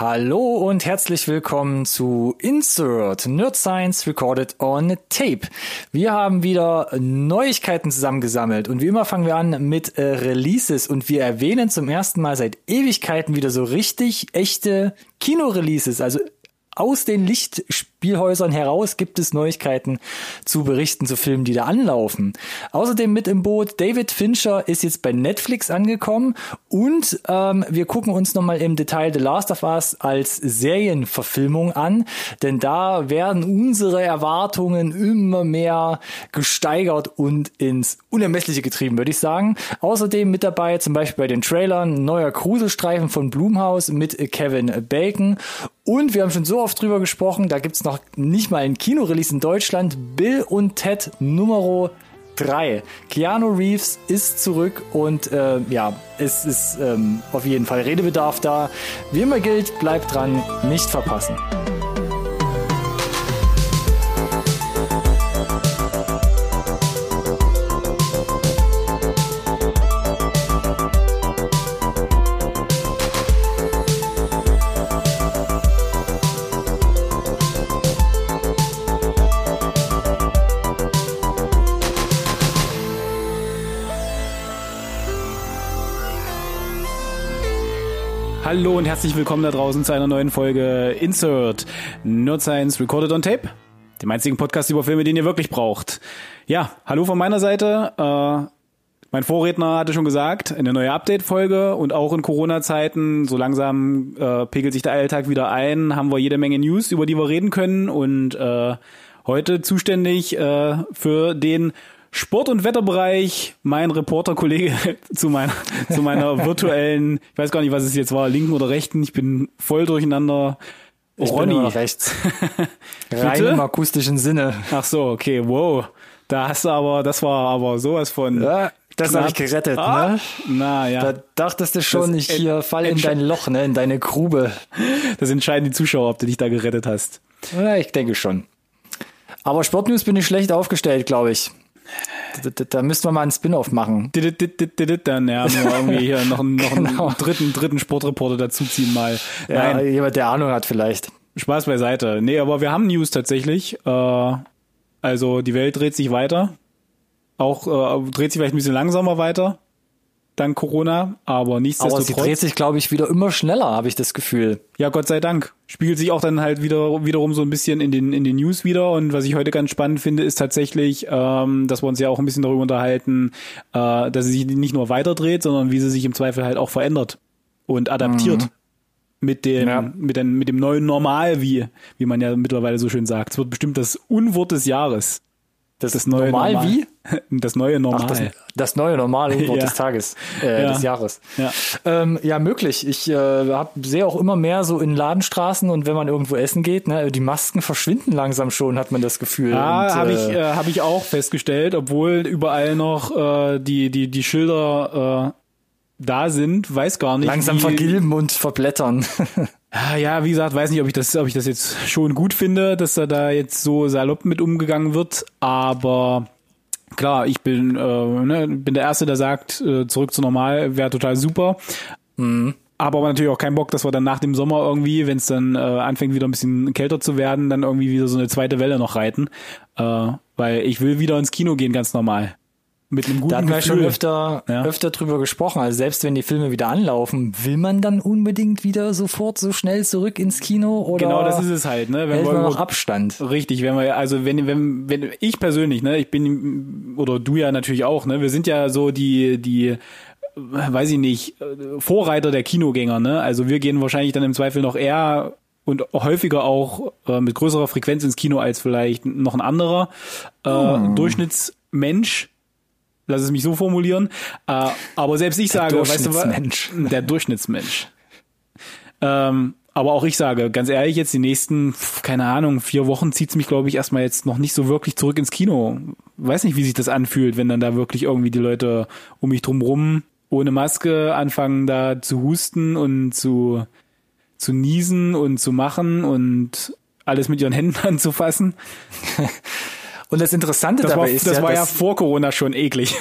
Hallo und herzlich willkommen zu Insert Nerd Science Recorded on Tape. Wir haben wieder Neuigkeiten zusammengesammelt und wie immer fangen wir an mit äh, Releases und wir erwähnen zum ersten Mal seit Ewigkeiten wieder so richtig echte Kinoreleases, also aus den Lichtspielhäusern heraus gibt es Neuigkeiten zu berichten zu Filmen, die da anlaufen. Außerdem mit im Boot, David Fincher ist jetzt bei Netflix angekommen und ähm, wir gucken uns nochmal im Detail The Last of Us als Serienverfilmung an, denn da werden unsere Erwartungen immer mehr gesteigert und ins Unermessliche getrieben, würde ich sagen. Außerdem mit dabei zum Beispiel bei den Trailern neuer Cruise-Streifen von Blumhaus mit Kevin Bacon und wir haben schon so oft drüber gesprochen, da gibt's noch nicht mal ein Kinorelease in Deutschland. Bill und Ted Numero 3. Keanu Reeves ist zurück und äh, ja, es ist ähm, auf jeden Fall Redebedarf da. Wie immer gilt, bleibt dran, nicht verpassen. Hallo und herzlich willkommen da draußen zu einer neuen Folge Insert Nerd Science Recorded on Tape, dem einzigen Podcast über Filme, den ihr wirklich braucht. Ja, hallo von meiner Seite. Äh, mein Vorredner hatte schon gesagt, eine neue Update-Folge und auch in Corona-Zeiten, so langsam äh, pegelt sich der Alltag wieder ein, haben wir jede Menge News, über die wir reden können und äh, heute zuständig äh, für den Sport- und Wetterbereich, mein Reporterkollege zu meiner, zu meiner virtuellen, ich weiß gar nicht, was es jetzt war, linken oder rechten, ich bin voll durcheinander. Ich Ronny. Bin rechts. Rein im akustischen Sinne. Ach so, okay, wow. Da hast du aber, das war aber sowas von. Ja, das habe ich gerettet, ah, ne? Na ja. Da dachtest du schon, ich hier fall in dein Loch, ne, in deine Grube. Das entscheiden die Zuschauer, ob du dich da gerettet hast. Ja, ich denke schon. Aber Sportnews bin ich schlecht aufgestellt, glaube ich. Da, da müssten wir mal einen Spin-off machen. Dann ja, irgendwie hier noch, einen, noch genau. einen dritten, dritten Sportreporter dazuziehen mal. Ja, Nein. jemand, der Ahnung hat vielleicht. Spaß beiseite. Nee, aber wir haben News tatsächlich. Äh, also die Welt dreht sich weiter. Auch äh, dreht sich vielleicht ein bisschen langsamer weiter dank Corona, aber nichtsdestotrotz. Aber sie dreht sich, glaube ich, wieder immer schneller, habe ich das Gefühl. Ja, Gott sei Dank. Spiegelt sich auch dann halt wieder wiederum so ein bisschen in den in den News wieder. Und was ich heute ganz spannend finde, ist tatsächlich, ähm, dass wir uns ja auch ein bisschen darüber unterhalten, äh, dass sie sich nicht nur weiter dreht, sondern wie sie sich im Zweifel halt auch verändert und adaptiert. Mhm. Mit dem, ja. mit, dem, mit dem neuen Normal, wie, wie man ja mittlerweile so schön sagt. Es wird bestimmt das Unwort des Jahres. Das, das neue Normal, Normal, wie? Das neue Normal. Ach, das, das, neue Normal ja. des Tages, äh, ja. des Jahres. Ja, ähm, ja möglich. Ich äh, hab, sehe auch immer mehr so in Ladenstraßen und wenn man irgendwo essen geht, ne, die Masken verschwinden langsam schon, hat man das Gefühl. Ja, habe ich, äh, hab ich auch festgestellt, obwohl überall noch äh, die, die, die Schilder äh, da sind, weiß gar nicht. Langsam wie, vergilben und verblättern. Ja, wie gesagt, weiß nicht, ob ich das, ob ich das jetzt schon gut finde, dass da da jetzt so salopp mit umgegangen wird, aber klar, ich bin, äh, ne, bin der Erste, der sagt, äh, zurück zu normal wäre total super. Mhm. Aber natürlich auch keinen Bock, dass wir dann nach dem Sommer irgendwie, wenn es dann äh, anfängt wieder ein bisschen kälter zu werden, dann irgendwie wieder so eine zweite Welle noch reiten. Äh, weil ich will wieder ins Kino gehen, ganz normal mit einem guten Da hatten wir schon öfter, ja. öfter drüber gesprochen. Also selbst wenn die Filme wieder anlaufen, will man dann unbedingt wieder sofort so schnell zurück ins Kino oder? Genau, das ist es halt, ne? Wenn wir noch Abstand. Richtig, wenn wir, also wenn, wenn, wenn ich persönlich, ne, ich bin, oder du ja natürlich auch, ne, wir sind ja so die, die, weiß ich nicht, Vorreiter der Kinogänger, ne? Also wir gehen wahrscheinlich dann im Zweifel noch eher und häufiger auch äh, mit größerer Frequenz ins Kino als vielleicht noch ein anderer äh, hm. Durchschnittsmensch lass es mich so formulieren. Äh, aber selbst ich der sage, weißt du was? Der Durchschnittsmensch. Ähm, aber auch ich sage, ganz ehrlich, jetzt die nächsten, keine Ahnung, vier Wochen zieht's mich, glaube ich, erstmal jetzt noch nicht so wirklich zurück ins Kino. Weiß nicht, wie sich das anfühlt, wenn dann da wirklich irgendwie die Leute um mich drum rum ohne Maske anfangen da zu husten und zu, zu niesen und zu machen und alles mit ihren Händen anzufassen. Und das Interessante Das dabei war, ist das ja, war ja vor Corona schon eklig.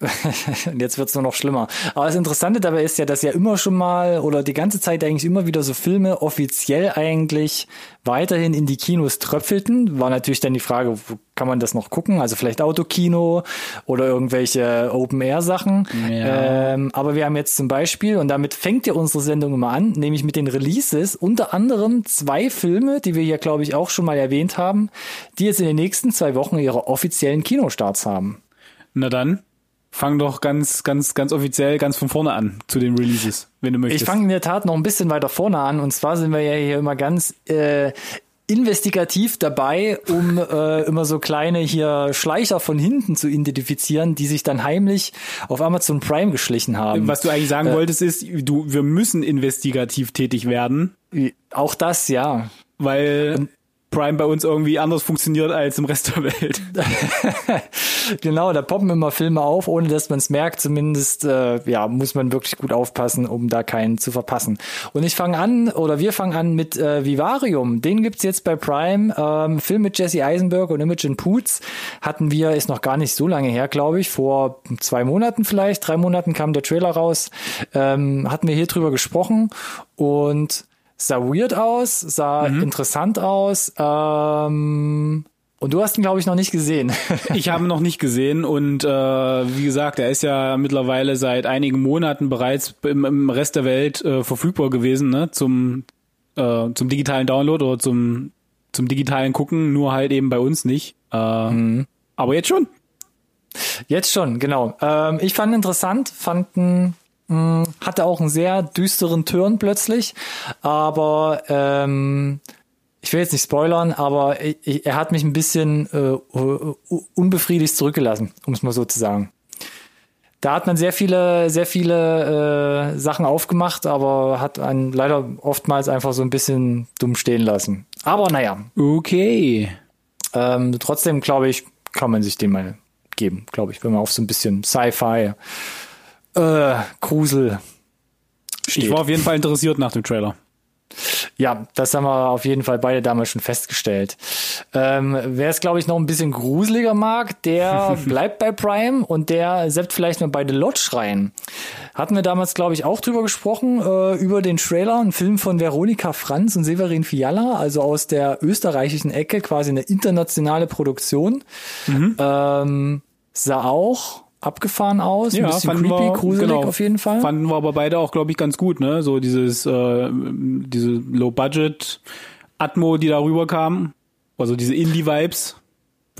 und jetzt wird's nur noch schlimmer. Aber das Interessante dabei ist ja, dass ja immer schon mal oder die ganze Zeit eigentlich immer wieder so Filme offiziell eigentlich weiterhin in die Kinos tröpfelten. War natürlich dann die Frage, wo kann man das noch gucken? Also vielleicht Autokino oder irgendwelche Open-Air-Sachen. Ja. Ähm, aber wir haben jetzt zum Beispiel, und damit fängt ja unsere Sendung immer an, nämlich mit den Releases, unter anderem zwei Filme, die wir hier, glaube ich, auch schon mal erwähnt haben, die jetzt in den nächsten zwei Wochen ihre offiziellen Kinostarts haben. Na dann, fang doch ganz, ganz, ganz offiziell ganz von vorne an zu den Releases, wenn du möchtest. Ich fange in der Tat noch ein bisschen weiter vorne an. Und zwar sind wir ja hier immer ganz äh, investigativ dabei, um äh, immer so kleine hier Schleicher von hinten zu identifizieren, die sich dann heimlich auf Amazon Prime geschlichen haben. Was du eigentlich sagen Äh. wolltest ist, du, wir müssen investigativ tätig werden, Auch das, ja. weil Prime bei uns irgendwie anders funktioniert als im Rest der Welt. Genau, da poppen immer Filme auf, ohne dass man es merkt. Zumindest äh, ja, muss man wirklich gut aufpassen, um da keinen zu verpassen. Und ich fange an, oder wir fangen an mit äh, Vivarium. Den gibt's jetzt bei Prime. Ähm, Film mit Jesse Eisenberg und Imogen Poots hatten wir, ist noch gar nicht so lange her, glaube ich. Vor zwei Monaten vielleicht, drei Monaten kam der Trailer raus. Ähm, hatten wir hier drüber gesprochen und sah weird aus, sah interessant aus. Ähm, und du hast ihn, glaube ich, noch nicht gesehen. Ich habe ihn noch nicht gesehen und äh, wie gesagt, er ist ja mittlerweile seit einigen Monaten bereits im, im Rest der Welt äh, verfügbar gewesen, ne? Zum, äh, zum digitalen Download oder zum, zum digitalen Gucken, nur halt eben bei uns nicht. Äh, Aber jetzt schon. Jetzt schon, genau. Ähm, ich fand interessant, fanden mh, hatte auch einen sehr düsteren Turn plötzlich, aber ähm, ich will jetzt nicht spoilern, aber ich, ich, er hat mich ein bisschen äh, unbefriedigt zurückgelassen, um es mal so zu sagen. Da hat man sehr viele, sehr viele äh, Sachen aufgemacht, aber hat einen leider oftmals einfach so ein bisschen dumm stehen lassen. Aber naja, Okay. ähm, trotzdem glaube ich, kann man sich den mal geben, glaube ich, wenn man auf so ein bisschen Sci-Fi, äh, Grusel steht. Ich war auf jeden Fall interessiert nach dem Trailer. Ja, das haben wir auf jeden Fall beide damals schon festgestellt. Ähm, Wer es, glaube ich, noch ein bisschen gruseliger mag, der bleibt bei Prime und der seppt vielleicht mal bei The Lodge rein. Hatten wir damals, glaube ich, auch drüber gesprochen, äh, über den Trailer, ein Film von Veronika Franz und Severin Fiala, also aus der österreichischen Ecke, quasi eine internationale Produktion. Ähm, sah auch abgefahren aus, ein bisschen creepy, wir, gruselig genau, auf jeden Fall. Fanden wir aber beide auch, glaube ich, ganz gut, ne? So dieses, äh, diese Low-Budget-Atmo, die da rüberkam. Also diese Indie-Vibes.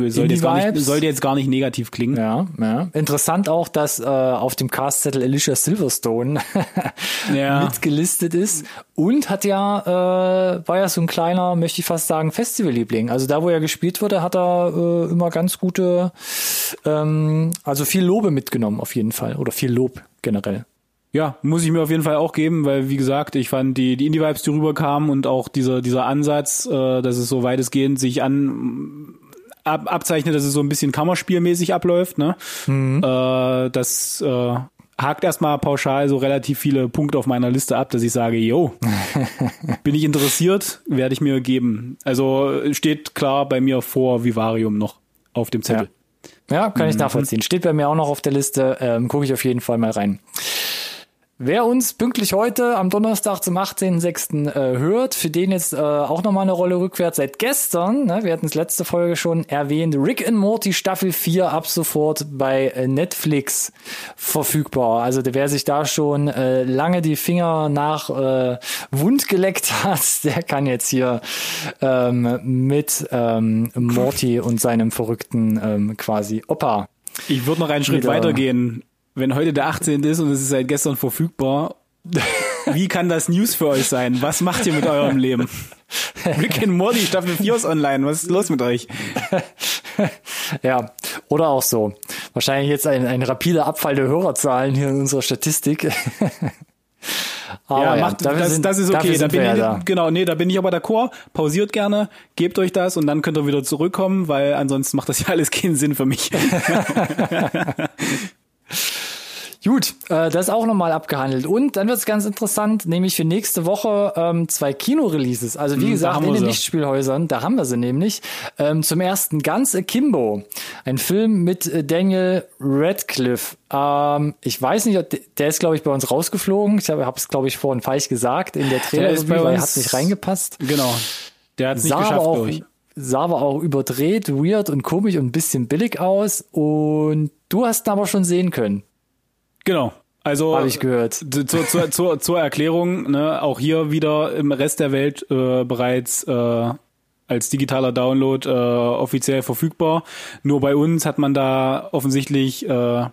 Sollte jetzt, gar nicht- sollte jetzt gar nicht negativ klingen. Ja, ja. Interessant auch, dass äh, auf dem Castzettel Alicia Silverstone Ja. mitgelistet ist und hat ja äh, war ja so ein kleiner, möchte ich fast sagen, Festivalliebling. Also da, wo er gespielt wurde, hat er äh, immer ganz gute, ähm, also viel Lobe mitgenommen auf jeden Fall oder viel Lob generell. Ja, muss ich mir auf jeden Fall auch geben, weil wie gesagt, ich fand die, die Indie-Vibes, die rüberkamen und auch dieser, dieser Ansatz, äh, dass es so weitestgehend sich an ab, abzeichnet, dass es so ein bisschen Kammerspielmäßig abläuft, ne? Äh, das äh, hakt erstmal pauschal so relativ viele Punkte auf meiner Liste ab, dass ich sage, yo, bin ich interessiert, werde ich mir geben. Also steht klar bei mir vor Vivarium noch auf dem Zettel. Ja, kann ich nachvollziehen. Steht bei mir auch noch auf der Liste. Ähm, Gucke ich auf jeden Fall mal rein. Wer uns pünktlich heute am Donnerstag zum 18.06. Äh, hört, für den jetzt äh, auch nochmal eine Rolle rückwärts seit gestern, ne, wir hatten es letzte Folge schon erwähnt, Rick and Morty Staffel 4 ab sofort bei äh, Netflix verfügbar. Also wer sich da schon äh, lange die Finger nach äh, wund geleckt hat, der kann jetzt hier ähm, mit ähm, Morty und seinem verrückten ähm, quasi Opa Ich würde noch einen Schritt weitergehen. Wenn heute der 18. ist und es ist seit gestern verfügbar, wie kann das News für euch sein? Was macht ihr mit eurem Leben? Rick and Morty Staffel 4 ist online. Was ist los mit euch? Ja, oder auch so. Wahrscheinlich jetzt ein, ein rapider Abfall der Hörerzahlen hier in unserer Statistik. Aber ja, ja, macht, das, sind- das ist okay. Da bin ich, ja. Genau, nee, da bin ich aber d'accord. Pausiert gerne, gebt euch das und dann könnt ihr wieder zurückkommen, weil ansonsten macht das ja alles keinen Sinn für mich. Gut, äh, das ist auch nochmal abgehandelt. Und dann wird es ganz interessant, nämlich für nächste Woche ähm, zwei Kino-Releases. Also wie da gesagt, in den. Lichtspielhäusern, da haben wir sie nämlich. Ähm, zum ersten Ganz Akimbo, ein Film mit äh, Daniel Radcliffe. Ähm, ich weiß nicht, der ist, glaube ich, bei uns rausgeflogen. Ich habe es, glaube ich, vorhin falsch gesagt in der Trailer, ist bei weil er uns- hat nicht reingepasst. Genau. Der hat es nicht geschafft, glaube ich. Sah aber auch überdreht, weird und komisch und ein bisschen billig aus. Und du hast ihn aber schon sehen können, Genau. Also habe ich gehört. Zu- zur, zur, zur, zur Erklärung, ne, auch hier wieder im Rest der Welt äh, bereits äh, als digitaler Download äh, offiziell verfügbar. Nur bei uns hat man da offensichtlich äh,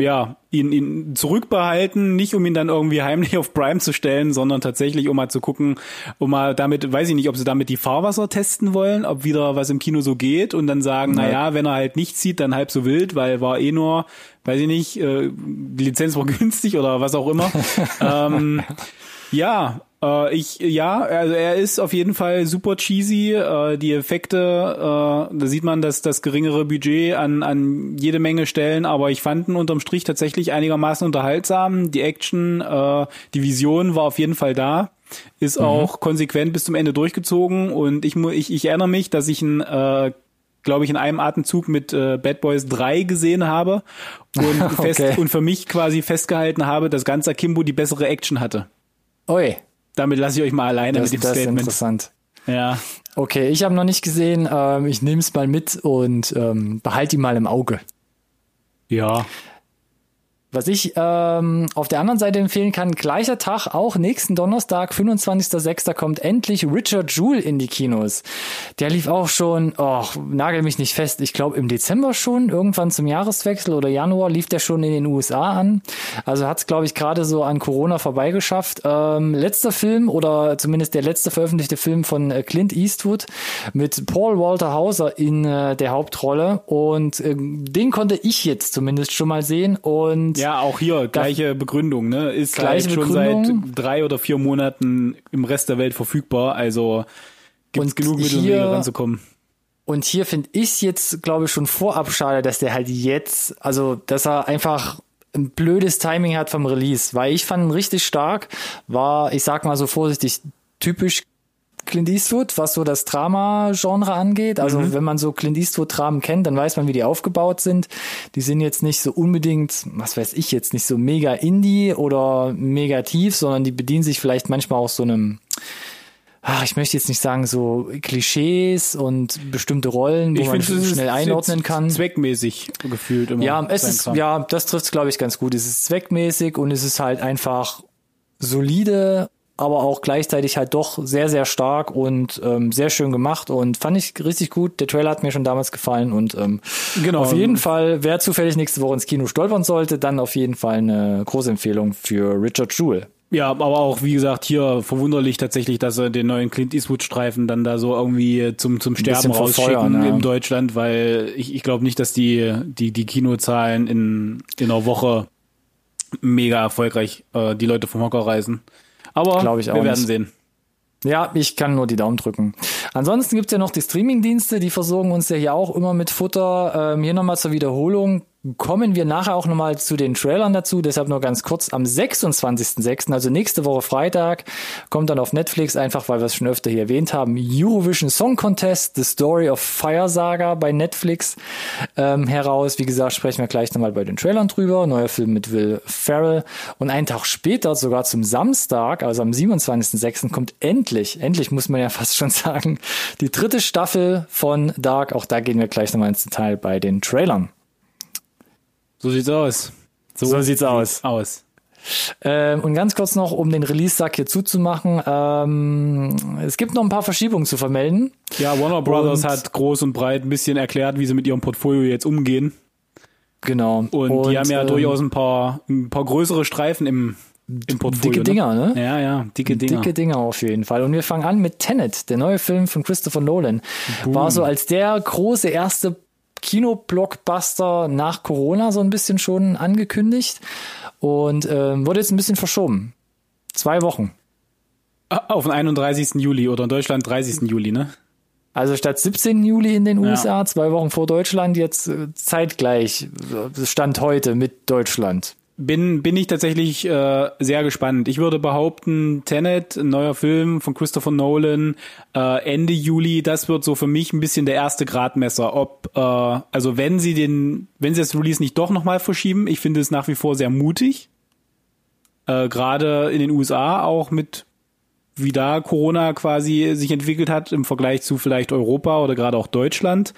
ja ihn, ihn zurückbehalten, nicht um ihn dann irgendwie heimlich auf Prime zu stellen, sondern tatsächlich um mal zu gucken, um mal damit, weiß ich nicht, ob sie damit die Fahrwasser testen wollen, ob wieder was im Kino so geht und dann sagen, na ja, wenn er halt nichts sieht, dann halb so wild, weil war eh nur, weiß ich nicht, äh, die Lizenz war günstig oder was auch immer. ähm, ja, äh, ich, ja, also er ist auf jeden Fall super cheesy. Äh, die Effekte, äh, da sieht man das, das geringere Budget an, an jede Menge Stellen, aber ich fand ihn unterm Strich tatsächlich einigermaßen unterhaltsam. Die Action, äh, die Vision war auf jeden Fall da. Ist auch konsequent bis zum Ende durchgezogen und ich, ich, ich erinnere mich, dass ich ihn äh, glaube ich, in einem Atemzug mit äh, Bad Boys 3 gesehen habe und, fest, Okay. und für mich quasi festgehalten habe, dass ganz Akimbo die bessere Action hatte. Ui, Damit lasse ich euch mal alleine das, mit dem das ist Statement. interessant. Ja. Okay, ich habe noch nicht gesehen. Ähm, ich nehme es mal mit und ähm, behalte ihn mal im Auge. Ja. Was ich ähm, auf der anderen Seite empfehlen kann, gleicher Tag, auch nächsten Donnerstag, 25.06. kommt endlich Richard Jewell in die Kinos. Der lief auch schon, oh, nagel mich nicht fest, ich glaube im Dezember schon, irgendwann zum Jahreswechsel oder Januar lief der schon in den USA an. Also hat es, glaube ich, gerade so an Corona vorbeigeschafft. Ähm, letzter Film oder zumindest der letzte veröffentlichte Film von äh, Clint Eastwood mit Paul Walter Hauser in äh, der Hauptrolle. Und ähm, den konnte ich jetzt zumindest schon mal sehen. Und Ja, auch hier gleiche Begründung, ne? Ist Gleiche halt schon Begründung. seit drei oder vier Monaten im Rest der Welt verfügbar. Also gibt's Und genug Mittel, um hier- hier ranzukommen. Und hier finde ich jetzt, glaube ich, schon vorab schade, dass der halt jetzt, also dass er einfach ein blödes Timing hat vom Release, weil ich fand ihn richtig stark, war, ich sag mal so vorsichtig, typisch Clint Eastwood, was so das Drama-Genre angeht. Also wenn man so Clint Eastwood-Dramen kennt, dann weiß man, wie die aufgebaut sind. Die sind jetzt nicht so unbedingt, was weiß ich jetzt, nicht so mega Indie oder mega tief, sondern die bedienen sich vielleicht manchmal auch so einem ach, ich möchte jetzt nicht sagen, so Klischees und bestimmte Rollen, wo man finde, es ist schnell einordnen kann. Zweckmäßig gefühlt immer. Ja, es ist, Kram. ja, das trifft glaube ich, ganz gut. Es ist zweckmäßig und es ist halt einfach solide, aber auch gleichzeitig halt doch sehr, sehr stark und ähm, sehr schön gemacht und fand ich richtig gut. Der Trailer hat mir schon damals gefallen und ähm, Genau. auf jeden Fall, wer zufällig nächste Woche ins Kino stolpern sollte, dann auf jeden Fall eine große Empfehlung für Richard Jewell. Ja, aber auch, wie gesagt, hier verwunderlich tatsächlich, dass sie den neuen Clint Eastwood-Streifen dann da so irgendwie zum, zum Sterben rausschicken ja. in Deutschland, weil ich, ich glaube nicht, dass die, die, die Kinozahlen in, in einer Woche mega erfolgreich äh, die Leute vom Hocker reißen. Aber wir werden nicht. sehen. Ja, ich kann nur die Daumen drücken. Ansonsten gibt's ja noch die Streamingdienste, die versorgen uns ja hier auch immer mit Futter. Ähm, hier nochmal zur Wiederholung. Kommen wir nachher auch nochmal zu den Trailern dazu, deshalb nur ganz kurz. Am 26.06., also nächste Woche Freitag, kommt dann auf Netflix, einfach weil wir es schon öfter hier erwähnt haben, Eurovision Song Contest, The Story of Fire Saga bei Netflix ähm, heraus. Wie gesagt, sprechen wir gleich nochmal bei den Trailern drüber. Neuer Film mit Will Ferrell. Und einen Tag später, sogar zum Samstag, also am 27.06., kommt endlich, endlich muss man ja fast schon sagen, die dritte Staffel von Dark. Auch da gehen wir gleich nochmal ins Detail bei den Trailern. So sieht's aus. So sieht's aus. Aus. Ähm, und ganz kurz noch, um den Release-Sack hier zuzumachen. Ähm, es gibt noch ein paar Verschiebungen zu vermelden. Ja, Warner Brothers Und- hat groß und breit ein bisschen erklärt, wie sie mit ihrem Portfolio jetzt umgehen. Genau. Und, die haben ja ähm, durchaus ein paar, ein paar größere Streifen im, im Portfolio. Dicke Dinger, ne? Ja, ja, dicke Dinger. Dicke Dinger auf jeden Fall. Und wir fangen an mit Tenet, der neue Film von Christopher Nolan. War so als der große erste Kino-Blockbuster nach Corona so ein bisschen schon angekündigt und ähm, wurde jetzt ein bisschen verschoben. Zwei Wochen. Ah, Auf den 31. Juli oder in Deutschland 30. Juli, ne? Also statt 17. Juli in den Ja. USA, zwei Wochen vor Deutschland, jetzt äh, zeitgleich, äh, Stand heute mit Deutschland. Bin, bin ich tatsächlich äh, sehr gespannt. Ich würde behaupten, Tenet, ein neuer Film von Christopher Nolan, äh, Ende Juli, das wird so für mich ein bisschen der erste Gradmesser. Ob, äh, also wenn sie den, wenn sie das Release nicht doch nochmal verschieben, ich finde es nach wie vor sehr mutig. Äh, Gerade in den USA auch mit wie da Corona quasi sich entwickelt hat im Vergleich zu vielleicht Europa oder gerade auch Deutschland,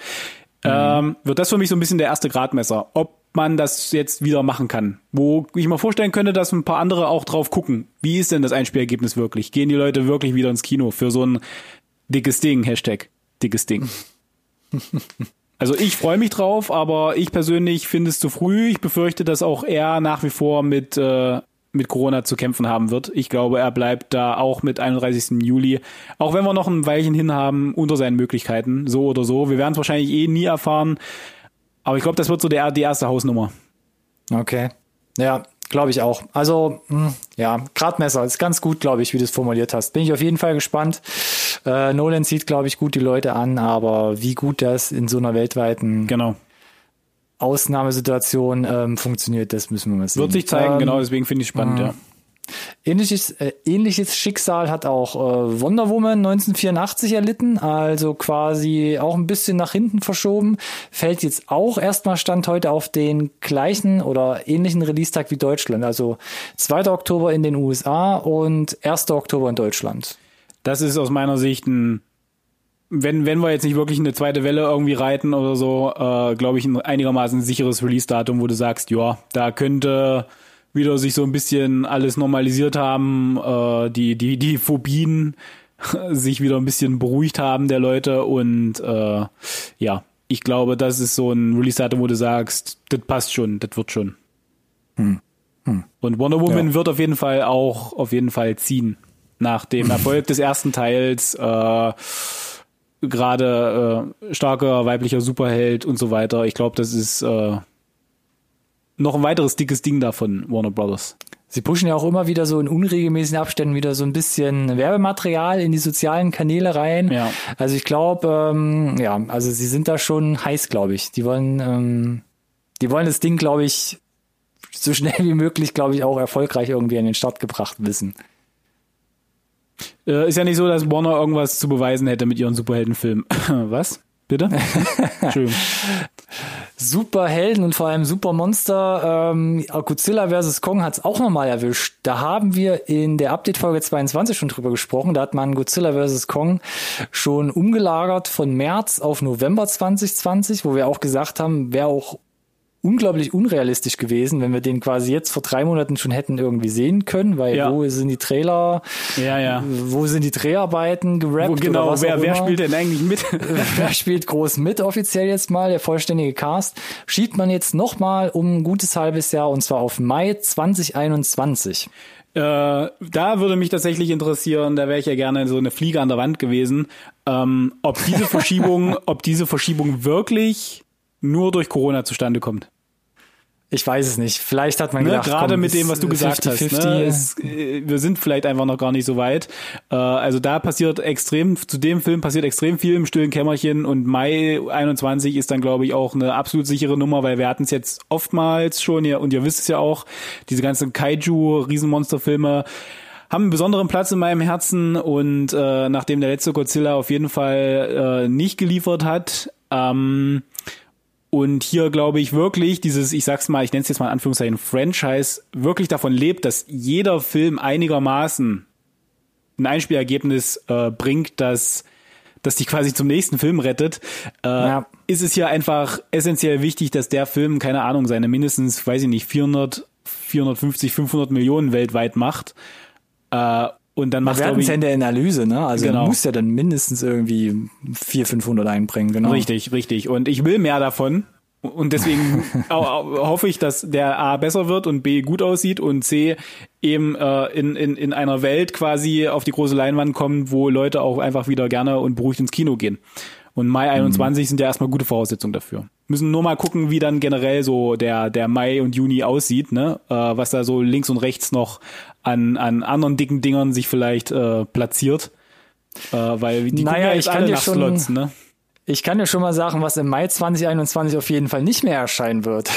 mhm. ähm, wird das für mich so ein bisschen der erste Gradmesser. Ob man das jetzt wieder machen kann. Wo ich mir vorstellen könnte, dass ein paar andere auch drauf gucken. Wie ist denn das Einspielergebnis wirklich? Gehen die Leute wirklich wieder ins Kino für so ein dickes Ding? Hashtag dickes Ding. Also ich freue mich drauf, aber ich persönlich finde es zu früh. Ich befürchte, dass auch er nach wie vor mit, äh, mit Corona zu kämpfen haben wird. Ich glaube, er bleibt da auch mit 31. Juli, auch wenn wir noch ein Weilchen hin haben, unter seinen Möglichkeiten, so oder so. Wir werden es wahrscheinlich eh nie erfahren. Aber ich glaube, das wird so der, die erste Hausnummer. Okay. Ja, glaube ich auch. Also, mh, hm, ja, Gradmesser ist ganz gut, glaube ich, wie du es formuliert hast. Bin ich auf jeden Fall gespannt. Äh, Nolan zieht, glaube ich, gut die Leute an, aber wie gut das in so einer weltweiten genau. Ausnahmesituation ähm, funktioniert, das müssen wir mal sehen. Wird sich zeigen, ähm, genau, deswegen finde ich spannend, mh. ja. Ähnliches, äh, ähnliches Schicksal hat auch äh, Wonder Woman 1984 erlitten, also quasi auch ein bisschen nach hinten verschoben. Fällt jetzt auch erstmal Stand heute auf den gleichen oder ähnlichen Release-Tag wie Deutschland, also 2. Oktober in den USA und 1. Oktober in Deutschland. Das ist aus meiner Sicht ein wenn, wenn wir jetzt nicht wirklich eine zweite Welle irgendwie reiten oder so, äh, glaube ich, ein einigermaßen sicheres Release-Datum, wo du sagst, ja, da könnte wieder sich so ein bisschen alles normalisiert haben, äh, die, die, die Phobien sich wieder ein bisschen beruhigt haben der Leute und äh, ja, ich glaube, das ist so ein Release-Datum, wo du sagst, das passt schon, das wird schon. Hm. Hm. Und Wonder Woman ja. wird auf jeden Fall auch auf jeden Fall ziehen. Nach dem Erfolg des ersten Teils, äh, gerade äh, starker weiblicher Superheld und so weiter. Ich glaube, das ist äh, noch ein weiteres dickes Ding da von Warner Brothers. Sie pushen ja auch immer wieder so in unregelmäßigen Abständen wieder so ein bisschen Werbematerial in die sozialen Kanäle rein. Ja. Also ich glaube, ähm, ja, also sie sind da schon heiß, glaube ich. Die wollen, ähm, die wollen das Ding, glaube ich, so schnell wie möglich, glaube ich, auch erfolgreich irgendwie an den Start gebracht wissen. Äh, ist ja nicht so, dass Warner irgendwas zu beweisen hätte mit ihren Superheldenfilmen. Was? Bitte? Entschuldigung. Superhelden und vor allem Supermonster. Ähm, Godzilla vs. Kong hat es auch nochmal erwischt. Da haben wir in der Update-Folge 22 schon drüber gesprochen. Da hat man Godzilla vs. Kong schon umgelagert von März auf November 2020, wo wir auch gesagt haben, wäre auch unglaublich unrealistisch gewesen, wenn wir den quasi jetzt vor drei Monaten schon hätten irgendwie sehen können, weil ja. wo sind die Trailer, ja, ja. wo sind die Dreharbeiten gerappt? Wo, genau, wer, wer spielt denn eigentlich mit? wer spielt groß mit offiziell jetzt mal, der vollständige Cast, schiebt man jetzt nochmal um ein gutes halbes Jahr und zwar auf Mai 2021. Äh, da würde mich tatsächlich interessieren, da wäre ich ja gerne so eine Fliege an der Wand gewesen, ähm, ob diese Verschiebung, ob diese Verschiebung wirklich nur durch Corona zustande kommt. Ich weiß es nicht. Vielleicht hat man ne, gedacht, gerade komm, mit dem, was du gesagt 50, hast, ne, ist, äh, wir sind vielleicht einfach noch gar nicht so weit. Äh, also da passiert extrem, zu dem Film passiert extrem viel im stillen Kämmerchen und Mai 21 ist dann, glaube ich, auch eine absolut sichere Nummer, weil wir hatten es jetzt oftmals schon, ja, und ihr wisst es ja auch, diese ganzen Kaiju-Riesenmonsterfilme haben einen besonderen Platz in meinem Herzen und äh, nachdem der letzte Godzilla auf jeden Fall äh, nicht geliefert hat, ähm, und hier glaube ich wirklich dieses, ich sag's mal, ich nenne es jetzt mal in Anführungszeichen Franchise, wirklich davon lebt, dass jeder Film einigermaßen ein Einspielergebnis äh, bringt, das das dich quasi zum nächsten Film rettet, äh, ja. ist es hier einfach essentiell wichtig, dass der Film, keine Ahnung, seine mindestens, weiß ich nicht, 400, 450, 500 Millionen weltweit macht. Äh, und dann macht Wir hatten in der Analyse, ne? Also genau. muss ja dann mindestens irgendwie 400, 500 einbringen, genau. Richtig, richtig. Und ich will mehr davon. Und deswegen hoffe ich, dass der A besser wird und B gut aussieht und C eben äh, in, in, in einer Welt quasi auf die große Leinwand kommt, wo Leute auch einfach wieder gerne und beruhigt ins Kino gehen. Und Mai 21 mhm. sind ja erstmal gute Voraussetzungen dafür. Müssen nur mal gucken, wie dann generell so der, der Mai und Juni aussieht, ne? Äh, was da so links und rechts noch an, an anderen dicken Dingern sich vielleicht äh, platziert. Äh, weil die naja, ich kann dir schon, Slots, ne? Ich kann dir schon mal sagen, was im Mai 2021 auf jeden Fall nicht mehr erscheinen wird.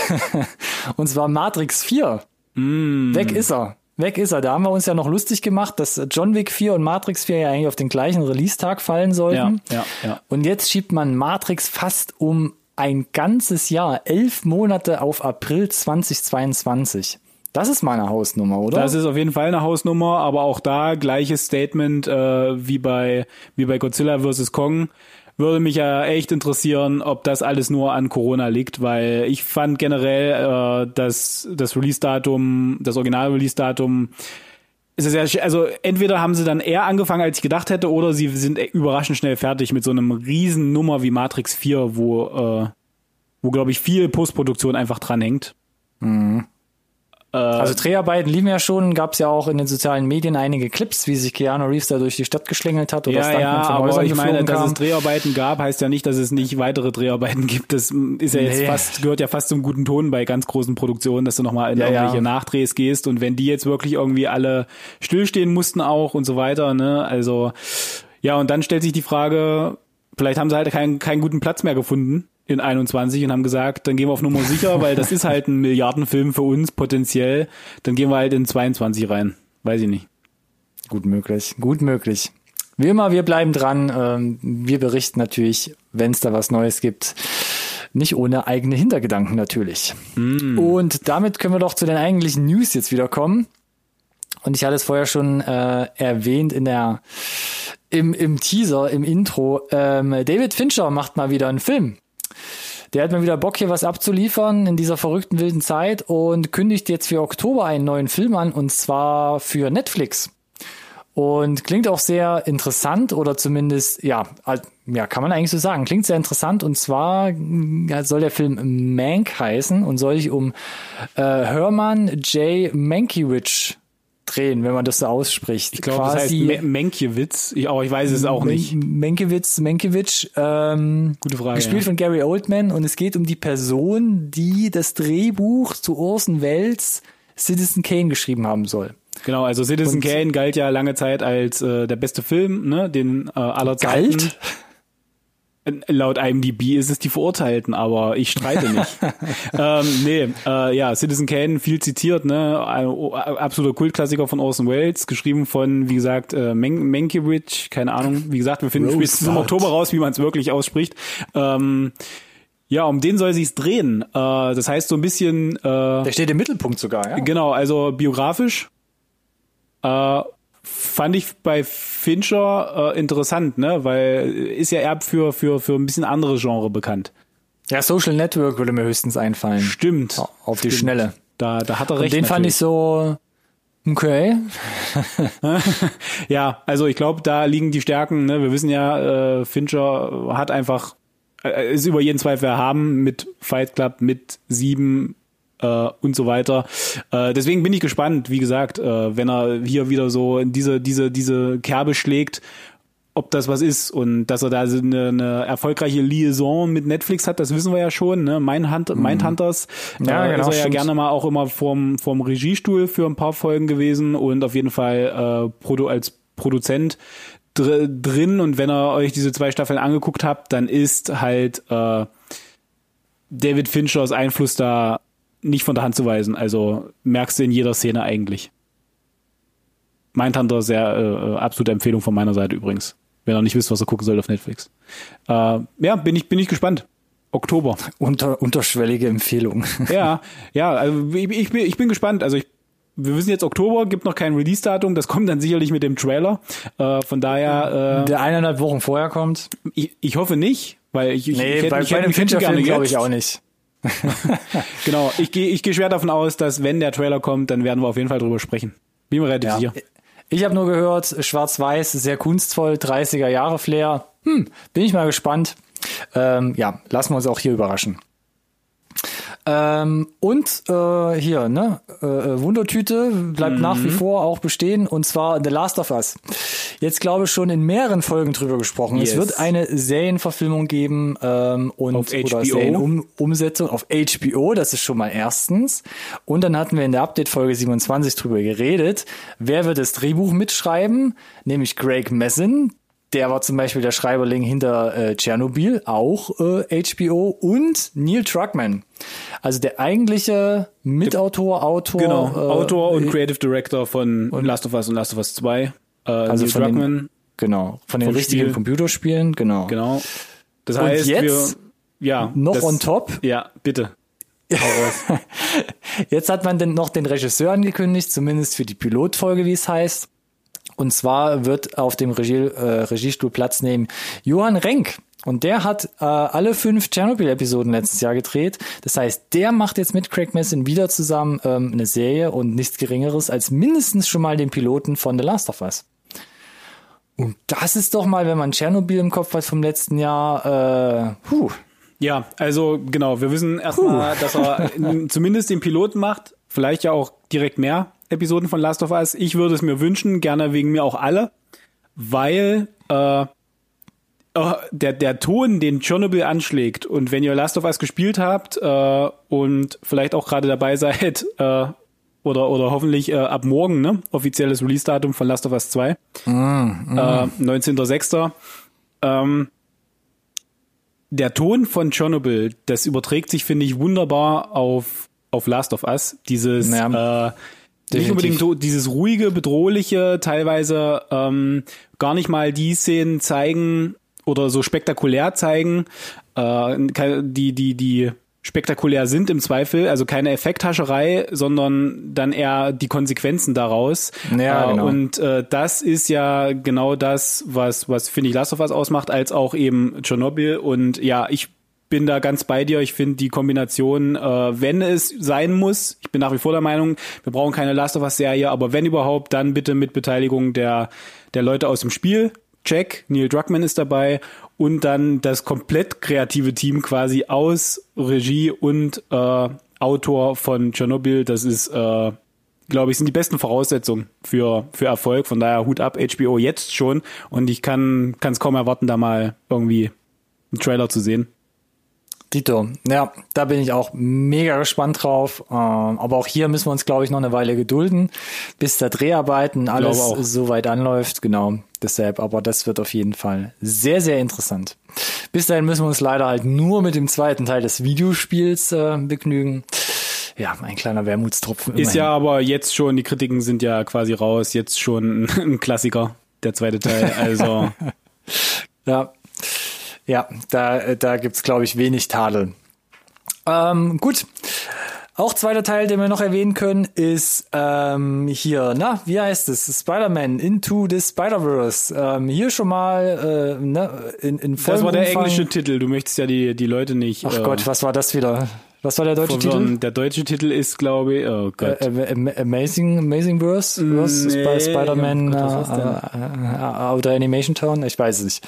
und zwar Matrix 4. Mm. Weg ist er. Weg ist er. Da haben wir uns ja noch lustig gemacht, dass John Wick 4 und Matrix 4 ja eigentlich auf den gleichen Release-Tag fallen sollten. Ja, ja, ja. Und jetzt schiebt man Matrix fast um ein ganzes Jahr, elf Monate auf April 2022. Das ist meine Hausnummer, oder? Das ist auf jeden Fall eine Hausnummer, aber auch da gleiches Statement äh, wie bei wie bei Godzilla vs Kong. Würde mich ja echt interessieren, ob das alles nur an Corona liegt, weil ich fand generell, äh, dass das Release-Datum, das Original-Release-Datum ist es ja, also entweder haben sie dann eher angefangen, als ich gedacht hätte, oder sie sind überraschend schnell fertig mit so einem riesen Nummer wie Matrix 4, wo, äh, wo glaube ich viel Postproduktion einfach dran hängt. Mhm. Also Dreharbeiten liefen ja schon, gab es ja auch in den sozialen Medien einige Clips, wie sich Keanu Reeves da durch die Stadt geschlängelt hat oder ja, ja, von aber ich meine, dass es Dreharbeiten gab, heißt ja nicht, dass es nicht weitere Dreharbeiten gibt. Das ist ja nee. jetzt fast, gehört ja fast zum guten Ton bei ganz großen Produktionen, dass du nochmal in ja, irgendwelche ja. Nachdrehs gehst und wenn die jetzt wirklich irgendwie alle stillstehen mussten auch und so weiter, ne, also ja, und dann stellt sich die Frage, vielleicht haben sie halt keinen, keinen guten Platz mehr gefunden in 21 und haben gesagt, dann gehen wir auf Nummer sicher, weil das ist halt ein Milliardenfilm für uns potenziell. Dann gehen wir halt in 22 rein. Weiß ich nicht. Gut möglich, gut möglich. Wie immer, wir bleiben dran. Ähm, wir berichten natürlich, wenn es da was Neues gibt. Nicht ohne eigene Hintergedanken natürlich. Mm. Und damit können wir doch zu den eigentlichen News jetzt wieder kommen. Und ich hatte es vorher schon äh, erwähnt in der im, im Teaser, im Intro. Ähm, David Fincher macht mal wieder einen Film. Der hat mir wieder Bock, hier was abzuliefern in dieser verrückten wilden Zeit und kündigt jetzt für Oktober einen neuen Film an und zwar für Netflix. Und klingt auch sehr interessant oder zumindest, ja, ja, kann man eigentlich so sagen. Klingt sehr interessant und zwar soll der Film Mank heißen und soll sich um äh, Herman J. Mankiewicz drehen, wenn man das so ausspricht. Ich glaube, das heißt Menkiewicz, ich, aber ich weiß es auch nicht. Menkiewicz, Menkiewicz, ähm, Gute Frage. Gespielt ja. von Gary Oldman und es geht um die Person, die das Drehbuch zu Orson Welles Citizen Kane geschrieben haben soll. Genau, also Citizen und, Kane galt ja lange Zeit als äh, der beste Film, ne, den äh, aller Zeiten. Galt? Laut IMDb ist es die Verurteilten, aber ich streite nicht. ähm, nee, äh, ja, Citizen Kane, viel zitiert, ne, absoluter Kultklassiker von Orson Welles, geschrieben von, wie gesagt, äh, Men Mankiewicz, keine Ahnung, wie gesagt, wir finden spätestens im Oktober raus, wie man es wirklich ausspricht. Ähm, ja, um den soll sich's drehen. Äh, das heißt so ein bisschen. Äh, Der steht im Mittelpunkt sogar, ja. Genau, also biografisch. Äh, fand ich bei Fincher äh, interessant, ne, weil ist ja eher für für für ein bisschen andere Genre bekannt. Ja, Social Network würde mir höchstens einfallen. Stimmt. Auf die Stimmt. Schnelle. Da da hat er recht. Und den natürlich. fand ich so Okay. ja, also ich glaube, da liegen die Stärken. Ne? Wir wissen ja, äh, Fincher hat einfach äh, ist über jeden Zweifel erhaben mit Fight Club, mit sieben äh, und so weiter. Äh, deswegen bin ich gespannt, wie gesagt, äh, wenn er hier wieder so in diese, diese, diese Kerbe schlägt, ob das was ist und dass er da so eine, eine erfolgreiche Liaison mit Netflix hat, das wissen wir ja schon, ne? Mindhunter, mhm. Mindhunters, ja, äh, genau, ist er ja gerne mal auch immer vorm, vorm Regiestuhl für ein paar Folgen gewesen und auf jeden Fall äh, Produ als Produzent dr drin und wenn ihr euch diese zwei Staffeln angeguckt habt, dann ist halt äh, David Finchers Einfluss da nicht von der Hand zu weisen. Also merkst du in jeder Szene eigentlich. Mindhunter sehr äh, absolute Empfehlung von meiner Seite übrigens. Wenn ihr nicht wisst, was ihr gucken sollt auf Netflix. Äh, ja, bin ich bin ich gespannt. Oktober. Unter, unterschwellige Empfehlung. ja, ja, also ich, ich, bin, ich bin gespannt. Also ich, wir wissen jetzt Oktober, gibt noch kein Release-Datum, das kommt dann sicherlich mit dem Trailer. Äh, von daher. Äh, Der eineinhalb Wochen vorher kommt. Ich, ich hoffe nicht, weil ich, ich, nee, ich hätte, bei, ich bei dem Fincher-Film glaube ich auch nicht. genau, ich gehe ich geh schwer davon aus, dass wenn der Trailer kommt, dann werden wir auf jeden Fall drüber sprechen. Bin mir relativ ja. sicher. Ich habe nur gehört, schwarz-weiß, sehr kunstvoll, 30er Jahre Flair. Hm, bin ich mal gespannt. Ähm, ja, lassen wir uns auch hier überraschen. Ähm, und äh, hier, ne, äh, äh, Wundertüte bleibt mhm. nach wie mhm. vor auch bestehen und zwar The Last of Us. Jetzt glaube ich schon in mehreren Folgen drüber gesprochen. Yes. Es wird eine Serienverfilmung geben ähm, und auf oder Serienumsetzung auf HBO, das ist schon mal erstens. Und dann hatten wir in der Update-Folge 27 drüber geredet. Wer wird das Drehbuch mitschreiben? Nämlich Greg Messin, der war zum Beispiel der Schreiberling hinter äh, Tschernobyl, auch äh, HBO und Neil Druckmann. Also der eigentliche Mitautor, Autor. Genau, äh, Autor und Creative Director von Last of Us und Last of Us 2. Äh, Also Neil von den- Druckmann. Genau, von den richtigen Spiel. Computerspielen, genau. Genau. Das Und heißt, jetzt wir, ja, Noch das, on top. Ja, bitte. Jetzt hat man denn noch den Regisseur angekündigt, zumindest für die Pilotfolge, wie es heißt. Und zwar wird auf dem Regie, äh, Regiestuhl Platz nehmen Johann Renk. Und der hat äh, alle fünf Tschernobyl-Episoden letztes Jahr gedreht. Das heißt, der macht jetzt mit Craig Messin wieder zusammen ähm, eine Serie und nichts Geringeres als mindestens schon mal den Piloten von The Last of Us. Und das ist doch mal, wenn man Tschernobyl im Kopf hat vom letzten Jahr, äh, puh, Ja, also genau, wir wissen erstmal, dass er zumindest den Piloten macht, vielleicht ja auch direkt mehr Episoden von Last of Us. Ich würde es mir wünschen, gerne wegen mir auch alle, weil äh, äh, der, der Ton, den Chernobyl anschlägt und wenn ihr Last of Us gespielt habt äh, und vielleicht auch gerade dabei seid, äh, oder, oder hoffentlich äh, ab morgen, ne? Offizielles Release-Datum von Last of Us 2. Äh, 19.06. Ähm, der Ton von Chernobyl, das überträgt sich, finde ich, wunderbar auf, auf Last of Us. Dieses Ja, äh, nicht definitiv. unbedingt so, dieses ruhige, bedrohliche, teilweise ähm, gar nicht mal die Szenen zeigen oder so spektakulär zeigen, äh, die, die, die spektakulär sind im Zweifel, also keine Effekthascherei, sondern dann eher die Konsequenzen daraus. Ja, äh, genau. Und äh, das ist ja genau das, was, was finde ich Last of Us ausmacht, als auch eben Tschernobyl. Und ja, ich bin da ganz bei dir. Ich finde die Kombination, äh, wenn es sein muss, ich bin nach wie vor der Meinung, wir brauchen keine Last of Us Serie, aber wenn überhaupt, dann bitte mit Beteiligung der, der Leute aus dem Spiel. Check, Neil Druckmann ist dabei und dann das komplett kreative Team quasi aus Regie und äh, Autor von Tschernobyl. Das ist, äh, glaube ich, sind die besten Voraussetzungen für, für Erfolg. Von daher Hut ab HBO jetzt schon und ich kann es kaum erwarten, da mal irgendwie einen Trailer zu sehen. Dito, ja, da bin ich auch mega gespannt drauf. Ähm, aber auch hier müssen wir uns, glaube ich, noch eine Weile gedulden, bis da Dreharbeiten alles so weit anläuft. Genau, deshalb. Aber das wird auf jeden Fall sehr, sehr interessant. Bis dahin müssen wir uns leider halt nur mit dem zweiten Teil des Videospiels äh, begnügen. Ja, ein kleiner Wermutstropfen. Ist immerhin. ja aber jetzt schon, die Kritiken sind ja quasi raus, jetzt schon ein Klassiker, der zweite Teil. Also Ja, ja da, da gibt's glaube ich, wenig Tadel. Ähm, gut. Auch zweiter Teil, den wir noch erwähnen können, ist ähm, hier, na, wie heißt es? Spider-Man Into the Spider-Verse. Ähm, hier schon mal äh, ne, in, in vollem das war der Umfang. englische Titel, du möchtest ja die, die Leute nicht Ach äh, Gott, was war das wieder? Was war der deutsche verwirren. Der deutsche Titel ist, glaube ich, oh Gott. Titel? Äh, Am- Amazing, Amazing Verse? Nee, Sp- Spider-Man oh Gott, äh, äh, äh, Animation Town? Ich weiß es nicht.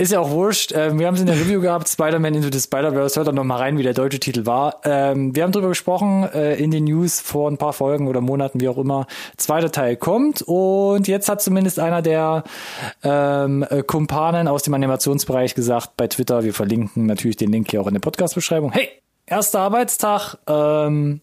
Ist ja auch wurscht. Ähm, wir haben es in der Review gehabt, Spider-Man Into the Spider-Verse. Hört da noch mal rein, wie der deutsche Titel war. Ähm, wir haben drüber gesprochen äh, in den News vor ein paar Folgen oder Monaten, wie auch immer. Zweiter Teil kommt und jetzt hat zumindest einer der ähm, äh, Kumpanen aus dem Animationsbereich gesagt bei Twitter, wir verlinken natürlich den Link hier auch in der Podcast-Beschreibung. Hey, erster Arbeitstag, ähm,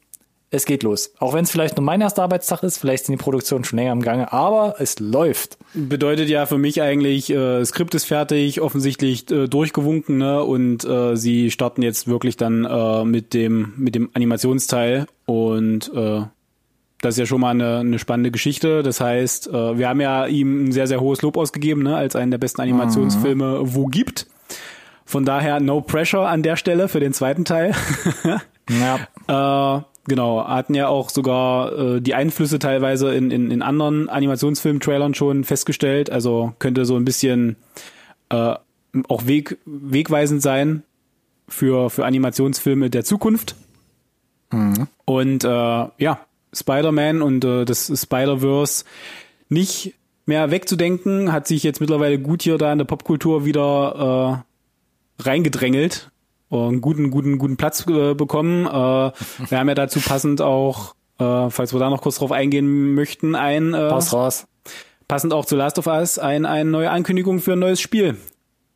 es geht los. Auch wenn es vielleicht nur mein erster Arbeitstag ist, vielleicht sind die Produktionen schon länger im Gange, aber es läuft. Bedeutet ja für mich eigentlich, äh, Skript ist fertig, offensichtlich äh, durchgewunken, ne? Und äh, sie starten jetzt wirklich dann äh, mit dem mit dem Animationsteil und äh, das ist ja schon mal eine, eine spannende Geschichte. Das heißt, äh, wir haben ja ihm ein sehr sehr hohes Lob ausgegeben, ne? Als einen der besten Animationsfilme wo gibt. Von daher no pressure an der Stelle für den zweiten Teil. Ja. Äh, genau, hatten ja auch sogar äh, die Einflüsse teilweise in, in, in anderen Animationsfilm-Trailern schon festgestellt. Also könnte so ein bisschen äh, auch Weg, wegweisend sein für, für Animationsfilme der Zukunft. Und äh, ja, Spider-Man und äh, das Spider-Verse nicht mehr wegzudenken, hat sich jetzt mittlerweile gut hier da in der Popkultur wieder äh, reingedrängelt einen guten, guten, guten Platz äh, bekommen. Äh, wir haben ja dazu passend auch, äh, falls wir da noch kurz drauf eingehen möchten, ein äh, Raus, raus. passend auch zu Last of Us ein, eine neue Ankündigung für ein neues Spiel.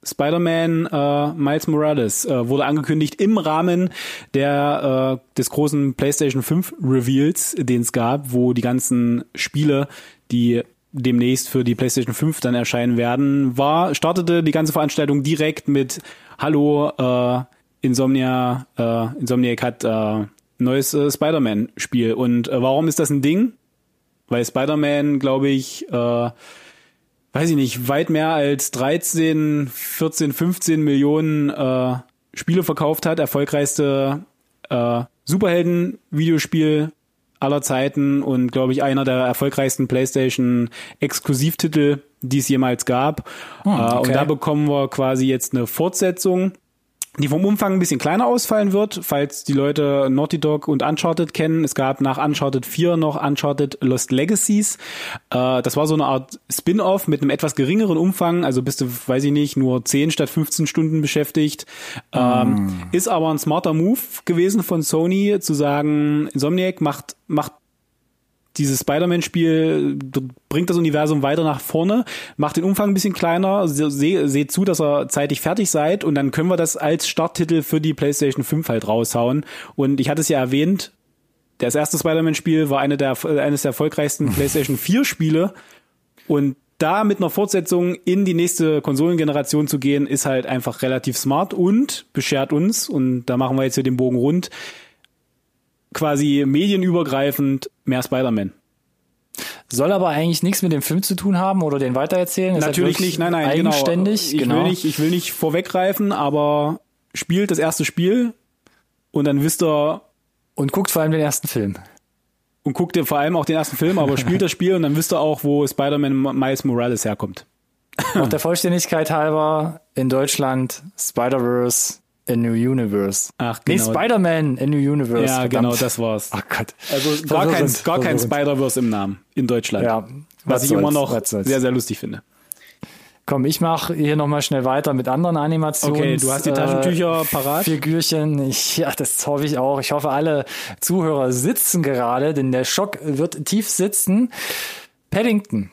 Spider-Man äh, Miles Morales äh, wurde angekündigt im Rahmen der äh, des großen PlayStation 5 Reveals, den es gab, wo die ganzen Spiele, die demnächst für die PlayStation 5 dann erscheinen werden, war, startete die ganze Veranstaltung direkt mit Hallo, äh, Insomnia, äh, Insomniac hat äh, neues äh, Spider-Man-Spiel. Und äh, warum ist das ein Ding? Weil Spider-Man, glaube ich, äh, weiß ich nicht, weit mehr als 13, 14, 15 Millionen äh, Spiele verkauft hat. Erfolgreichste äh, Superhelden-Videospiel aller Zeiten und glaube ich einer der erfolgreichsten PlayStation Exklusivtitel, die es jemals gab. Hm, okay. äh, und da bekommen wir quasi jetzt eine Fortsetzung die vom Umfang ein bisschen kleiner ausfallen wird, falls die Leute Naughty Dog und Uncharted kennen. Es gab nach Uncharted 4 noch Uncharted Lost Legacies. Äh, das war so eine Art Spin-off mit einem etwas geringeren Umfang, also bist du, weiß ich nicht, nur 10 statt 15 Stunden beschäftigt. Ähm, mm. Ist aber ein smarter Move gewesen von Sony, zu sagen, Insomniac macht, macht dieses Spider-Man-Spiel bringt das Universum weiter nach vorne, macht den Umfang ein bisschen kleiner, seht seh zu, dass ihr zeitig fertig seid und dann können wir das als Starttitel für die PlayStation 5 halt raushauen. Und ich hatte es ja erwähnt, das erste Spider-Man-Spiel war eine der, eines der erfolgreichsten PlayStation 4-Spiele und da mit einer Fortsetzung in die nächste Konsolengeneration zu gehen, ist halt einfach relativ smart und beschert uns, und da machen wir jetzt hier den Bogen rund, quasi medienübergreifend mehr Spider-Man. Soll aber eigentlich nichts mit dem Film zu tun haben oder den weitererzählen? Ist Natürlich nicht, nein, nein, genau. eigenständig. Genau. Ich, genau. will nicht, ich will nicht vorweggreifen, aber spielt das erste Spiel und dann wisst ihr. Und guckt vor allem den ersten Film. Und guckt vor allem auch den ersten Film, aber spielt das Spiel und dann wisst ihr auch, wo Spider-Man Miles Morales herkommt. Auch der Vollständigkeit halber in Deutschland Spider-Verse A New Universe. Ach, genau. Nee, Spider-Man A New Universe. Ja, verdammt. genau, das war's. Ach Gott. Also gar kein, gar kein Spider-Verse im Namen in Deutschland. Ja. Was, was ich immer noch sehr, sehr lustig finde. Komm, ich mache hier nochmal schnell weiter mit anderen Animationen. Okay, du hast die Taschentücher äh, parat. Figürchen. Ich, ja, das hoffe ich auch. Ich hoffe, alle Zuhörer sitzen gerade, denn der Schock wird tief sitzen. Paddington.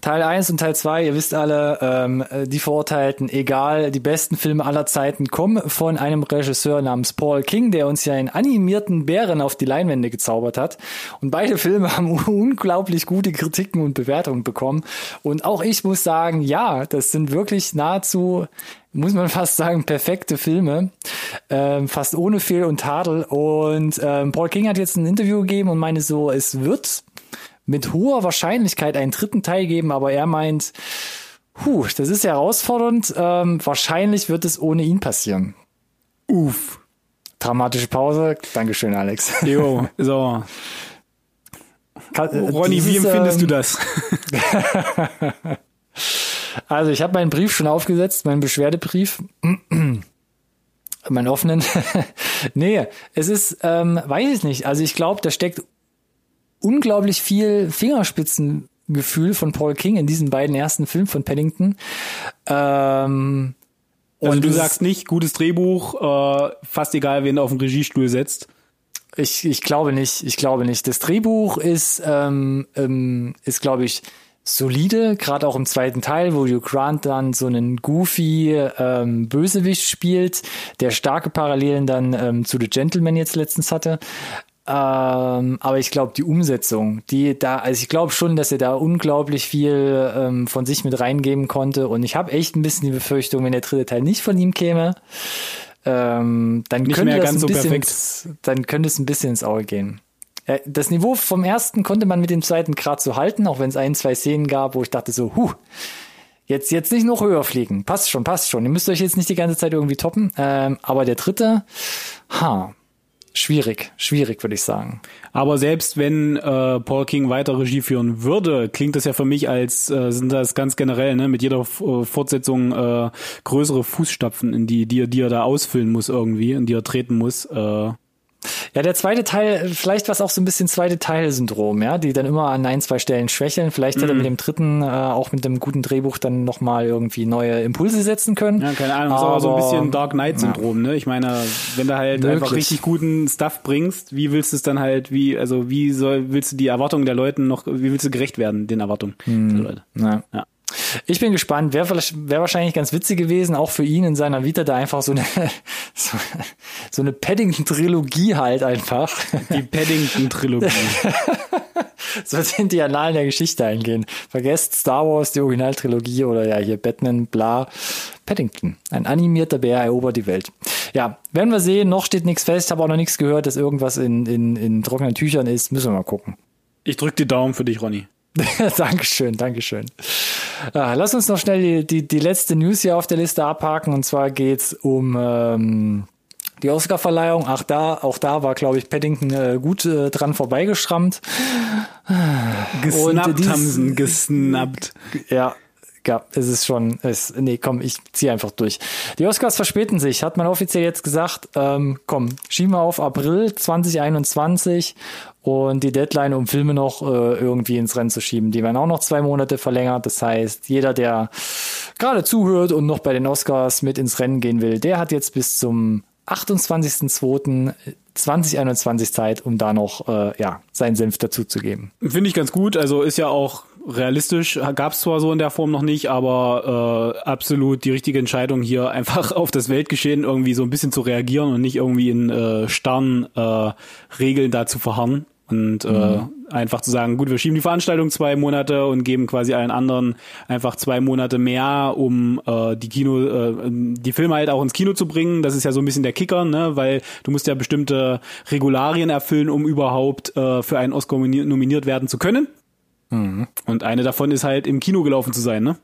Teil 1 und Teil 2, ihr wisst alle, ähm, die Verurteilten, egal, die besten Filme aller Zeiten kommen von einem Regisseur namens Paul King, der uns ja einen animierten Bären auf die Leinwände gezaubert hat. Und beide Filme haben unglaublich gute Kritiken und Bewertungen bekommen. Und auch ich muss sagen, ja, das sind wirklich nahezu muss man fast sagen, perfekte Filme, ähm, fast ohne Fehl und Tadel. Und ähm, Paul King hat jetzt ein Interview gegeben und meine so, es wird mit hoher Wahrscheinlichkeit einen dritten Teil geben, aber er meint, puh, das ist herausfordernd. Ähm, wahrscheinlich wird es ohne ihn passieren. Uff. Dramatische Pause. Dankeschön, Alex. Jo, so. Kann, äh, Ronny, dieses, wie empfindest ähm, du das? also ich habe meinen Brief schon aufgesetzt, meinen Beschwerdebrief. meinen offenen. nee, es ist, ähm, weiß ich nicht. Also ich glaube, da steckt unglaublich viel Fingerspitzengefühl von Paul King in diesen beiden ersten Filmen von Paddington. Ähm, also du sagst nicht, gutes Drehbuch, äh, fast egal, wen du auf den Regiestuhl setzt. Ich, ich glaube nicht, ich glaube nicht. Das Drehbuch ist, ähm, ähm, ist glaube ich, solide, gerade auch im zweiten Teil, wo Hugh Grant dann so einen goofy ähm, Bösewicht spielt, der starke Parallelen dann ähm, zu The Gentleman jetzt letztens hatte. Ähm, aber ich glaube, die Umsetzung, die da, also ich glaube schon, dass er da unglaublich viel ähm, von sich mit reingeben konnte. Und ich habe echt ein bisschen die Befürchtung, wenn der dritte Teil nicht von ihm käme, ähm, dann nicht könnte das ein so bisschen, ins, dann könnte es ein bisschen ins Auge gehen. Äh, das Niveau vom ersten konnte man mit dem zweiten Grad so halten, auch wenn es ein, zwei Szenen gab, wo ich dachte so, huh, jetzt, jetzt nicht noch höher fliegen. Passt schon, passt schon. Ihr müsst euch jetzt nicht die ganze Zeit irgendwie toppen. Ähm, aber der dritte, ha, schwierig, schwierig, würde ich sagen. Aber selbst wenn äh, Paul King weiter Regie führen würde, klingt das ja für mich als äh, sind das ganz generell ne mit jeder äh, Fortsetzung äh, größere Fußstapfen, in die, die, die er da ausfüllen muss irgendwie, in die er treten muss. Äh, ja, der zweite Teil, vielleicht war es auch so ein bisschen zweite Teil-Syndrom, ja, die dann immer an ein, zwei Stellen schwächeln. Vielleicht hätte er mhm. mit dem dritten, äh, auch mit dem guten Drehbuch dann nochmal irgendwie neue Impulse setzen können. Ja, keine Ahnung, aber, ist aber so ein bisschen Dark Knight-Syndrom, ja. ne? Ich meine, wenn du halt Möglich. einfach richtig guten Stuff bringst, wie willst du es dann halt, wie, also wie soll, willst du die Erwartungen der Leute noch, wie willst du gerecht werden, den Erwartungen mhm. der Leute? Ja. ja. Ich bin gespannt. Wäre wär wahrscheinlich ganz witzig gewesen, auch für ihn in seiner Vita da einfach so eine, so, so eine Paddington-Trilogie halt einfach. Die Paddington-Trilogie. so sind die Annalen der Geschichte eingehen. Vergesst Star Wars, die Originaltrilogie oder ja hier Batman, bla. Paddington. Ein animierter Bär erobert die Welt. Ja, werden wir sehen. Noch steht nichts fest. Habe auch noch nichts gehört, dass irgendwas in, in, in trockenen Tüchern ist. Müssen wir mal gucken. Ich drück die Daumen für dich, Ronny. Dankeschön, Dankeschön. Ah, lass uns noch schnell die, die, die letzte News hier auf der Liste abhaken. Und zwar geht's um ähm, die Oscar-Verleihung. Ach, da, auch da war, glaube ich, Paddington äh, gut äh, dran vorbeigeschrammt. Gesnappt dies, haben sie gesnappt. Ja, ja, es ist schon, es, nee, komm, ich ziehe einfach durch. Die Oscars verspäten sich, hat man offiziell jetzt gesagt. Ähm, komm, schieben wir auf April 2021 und die Deadline, um Filme noch äh, irgendwie ins Rennen zu schieben, die werden auch noch zwei Monate verlängert. Das heißt, jeder, der gerade zuhört und noch bei den Oscars mit ins Rennen gehen will, der hat jetzt bis zum 28.02.2021 Zeit, um da noch äh, ja, seinen Senf dazu zu geben. Finde ich ganz gut. Also ist ja auch realistisch, gab es zwar so in der Form noch nicht, aber äh, absolut die richtige Entscheidung hier einfach auf das Weltgeschehen irgendwie so ein bisschen zu reagieren und nicht irgendwie in äh, starren äh, Regeln da zu verharren. Und äh, mhm. einfach zu sagen, gut, wir schieben die Veranstaltung zwei Monate und geben quasi allen anderen einfach zwei Monate mehr, um äh, die Kino, äh, die Filme halt auch ins Kino zu bringen. Das ist ja so ein bisschen der Kicker, ne? Weil du musst ja bestimmte Regularien erfüllen, um überhaupt äh, für einen Oscar nominiert werden zu können. Mhm. Und eine davon ist halt im Kino gelaufen zu sein, ne?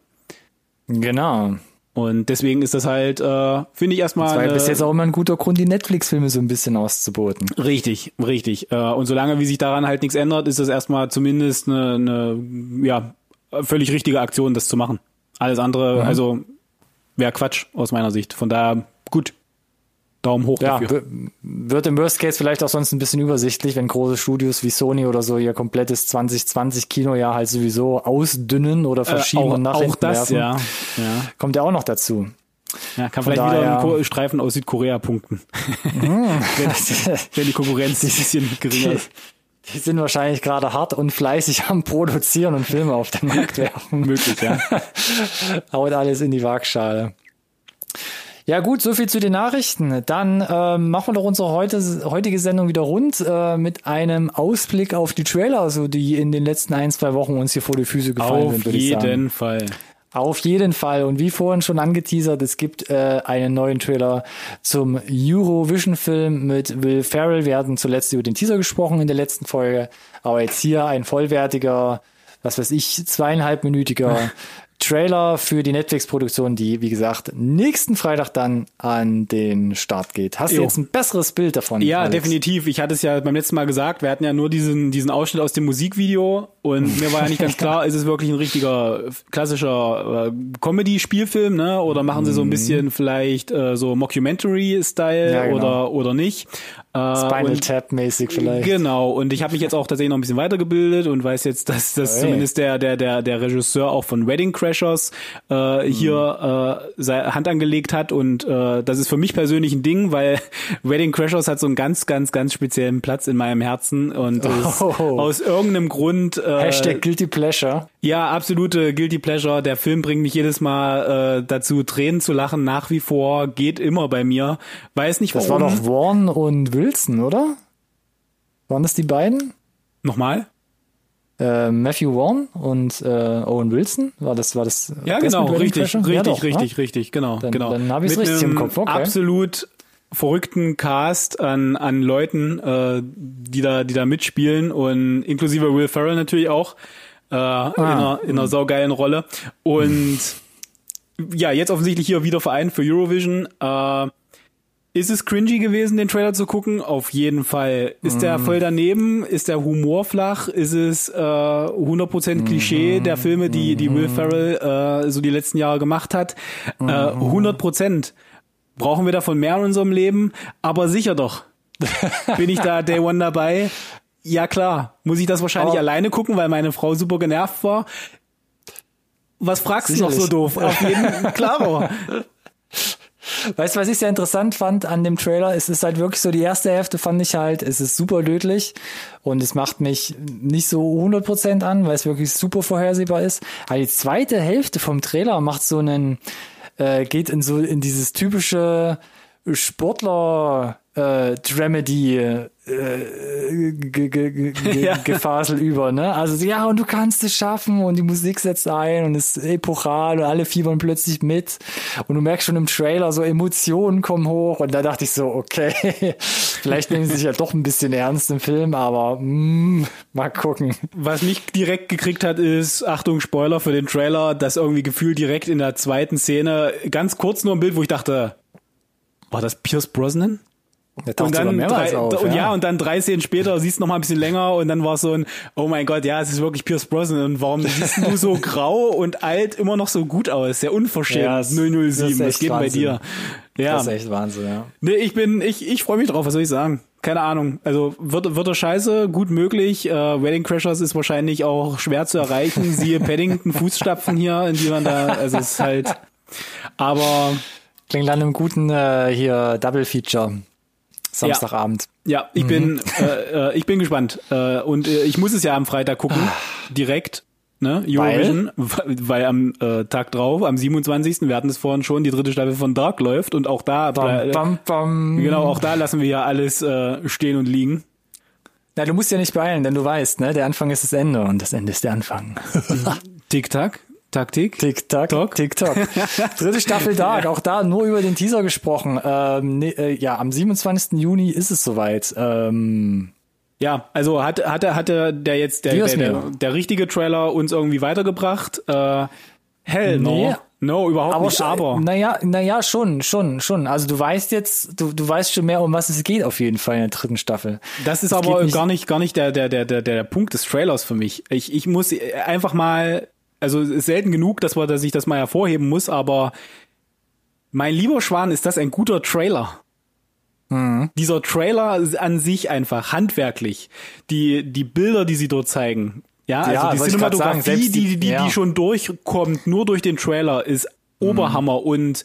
Genau. Und deswegen ist das halt, äh, finde ich erstmal. Das war ja bis jetzt auch immer ein guter Grund, die Netflix-Filme so ein bisschen auszuboten. Richtig, richtig. Äh, und solange wie sich daran halt nichts ändert, ist das erstmal zumindest eine, eine ja, völlig richtige Aktion, das zu machen. Alles andere, mhm. also wäre Quatsch aus meiner Sicht. Von daher gut. Daumen hoch ja, dafür. Wird im Worst Case vielleicht auch sonst ein bisschen übersichtlich, wenn große Studios wie Sony oder so ihr komplettes 2020 Kinojahr halt sowieso ausdünnen oder äh, verschieben äh, auch, und nach auch das. Ja, ja. Kommt ja auch noch dazu. Ja, kann Von vielleicht daher, wieder ein Streifen aus Südkorea punkten. Mhm. wenn, wenn, die Konkurrenz ein bisschen geringer ist. Die sind wahrscheinlich gerade hart und fleißig am Produzieren und Filme auf den Markt werfen. Möglich, ja. Haut alles in die Waagschale. Ja gut, so viel zu den Nachrichten. Dann äh, machen wir doch unsere heute, heutige Sendung wieder rund äh, mit einem Ausblick auf die Trailer, also die in den letzten ein, zwei Wochen uns hier vor die Füße gefallen auf sind. Auf jeden Fall. Auf jeden Fall. Und wie vorhin schon angeteasert, es gibt äh, einen neuen Trailer zum Eurovision-Film mit Will Ferrell. Wir hatten zuletzt über den Teaser gesprochen in der letzten Folge. Aber jetzt hier ein vollwertiger, was weiß ich, zweieinhalbminütiger Trailer für die Netflix-Produktion, die, wie gesagt, nächsten Freitag dann an den Start geht. Hast jo. du jetzt ein besseres Bild davon? Ja, Alex? definitiv. Ich hatte es ja beim letzten Mal gesagt, wir hatten ja nur diesen, diesen Ausschnitt aus dem Musikvideo und mir war ja nicht ganz klar, ist es wirklich ein richtiger klassischer äh, Comedy-Spielfilm, ne? Oder machen sie so ein mhm. bisschen vielleicht äh, so Mockumentary-Style ja, genau. oder, oder nicht? Äh, Spinal Tap-mäßig vielleicht. Genau, und ich habe mich jetzt auch tatsächlich noch ein bisschen weitergebildet und weiß jetzt, dass, dass hey. zumindest der, der, der, der Regisseur auch von Wedding Crashers äh, hier mhm. äh, Hand angelegt hat und äh, das ist für mich persönlich ein Ding, weil Wedding Crashers hat so einen ganz, ganz, ganz speziellen Platz in meinem Herzen und oh. aus irgendeinem Grund äh, Hashtag Guilty Pleasure. Ja, absolute Guilty Pleasure. Der Film bringt mich jedes Mal äh, dazu, Tränen zu lachen, nach wie vor, geht immer bei mir. Weiß nicht warum. Das war doch Warren und Wilson, oder? Waren das die beiden? Nochmal? Äh, Matthew Vaughn und äh, Owen Wilson war das war das ja genau richtig richtig ja, doch, richtig ne? richtig genau dann, genau dann habe ich richtig im Kopf okay. absolut verrückten Cast an an Leuten äh, die da die da mitspielen und inklusive Will Ferrell natürlich auch äh, ah. in, einer, in einer saugeilen Rolle und ja jetzt offensichtlich hier wieder Verein für Eurovision äh, ist es cringy gewesen, den Trailer zu gucken? Auf jeden Fall. Ist mm. der mhm. voll daneben? Ist der Humor flach? Ist es äh, 100% Klischee mm. der Filme, die, die Will mhm. Ferrell äh, so die letzten Jahre gemacht hat? Äh, 100%. Brauchen wir davon mehr in unserem Leben? Aber sicher doch. Bin ich da Day One dabei? Ja klar. Muss ich das wahrscheinlich oh. alleine gucken, weil meine Frau super genervt war? Was fragst du noch so doof? Auf jeden Klaro. Weißt du, was ich sehr interessant fand an dem Trailer? Es ist halt wirklich so, die erste Hälfte fand ich halt, es ist super lödlich und es macht mich nicht so 100% an, weil es wirklich super vorhersehbar ist. Aber die zweite Hälfte vom Trailer macht so einen, äh, geht in so, in dieses typische Sportler, äh, Dramedy äh, ge, ge, ge, Ja. Gefasel über, ne? Also ja, und du kannst es schaffen und die Musik setzt ein und es ist epochal und alle fiebern plötzlich mit und du merkst schon im Trailer so Emotionen kommen hoch und da dachte ich so, okay, vielleicht nehmen sie sich ja doch ein bisschen ernst im Film, aber mm, mal gucken. Was mich direkt gekriegt hat, ist, Achtung, Spoiler für den Trailer, dass irgendwie gefühlt direkt in der zweiten Szene, ganz kurz nur ein Bild, wo ich dachte, war das Pierce Brosnan? Und dann, drei, auf, und ja. und dann drei Szenen später siehst du noch mal ein bisschen länger und dann war so ein, oh mein Gott, ja, es ist wirklich Pierce Brosnan und warum siehst du so grau und alt immer noch so gut aus? Sehr unverschämt. Ja, es- das 007, ist was echt geht bei dir? Ja. Das ist echt Wahnsinn, ja. Nee, ich bin, ich, ich freue mich drauf, was soll ich sagen? Keine Ahnung. Also wird, wird er scheiße, gut möglich. Äh, Wedding Crashers ist wahrscheinlich auch schwer zu erreichen. Siehe Paddington Fußstapfen hier, in die man da, also es ist halt. Aber Klingt nach einem guten äh, hier Double Feature. Samstagabend. ja, ich bin, äh, äh, ich bin gespannt. Äh, und äh, ich muss es ja am Freitag gucken, direkt. Ne, Eurovision, weil, weil am äh, Tag drauf, am 27. wir hatten es vorhin schon, die dritte Staffel von Dark läuft und auch da, Bam, bam, bam. genau, auch da lassen wir ja alles äh, stehen und liegen. Ja, du musst ja nicht beeilen, denn du weißt, ne, der Anfang ist das Ende und das Ende ist der Anfang. Tick-Tack, Taktik. Tick-Tack, Tock. Tick-Tock. Dritte Staffel Dark, auch da nur über den Teaser gesprochen. Ähm, nee, äh, ja, am 27. Juni ist es soweit. Ähm, Ja, also hat, hatte, hatte der jetzt der, der, der, der richtige Trailer uns irgendwie weitergebracht? Äh, hell no. Nee. No, überhaupt aber nicht, schon- aber. Naja, naja, schon, schon, schon. Also du weißt jetzt, du, du weißt schon mehr, um was es geht auf jeden Fall in der dritten Staffel. Das ist Es aber nicht- gar nicht, gar nicht der, der, der, der, der Punkt des Trailers für mich. Ich, ich muss einfach mal, also ist selten genug, dass man, dass ich das mal hervorheben muss, aber mein lieber Schwan, ist das ein guter Trailer? Mhm. Dieser Trailer an sich einfach handwerklich, die die Bilder, die sie dort zeigen, ja, Ja, also wollte die sagen, Cinematografie, selbst die- die die, ja. die schon durchkommt, nur durch den Trailer, ist Oberhammer und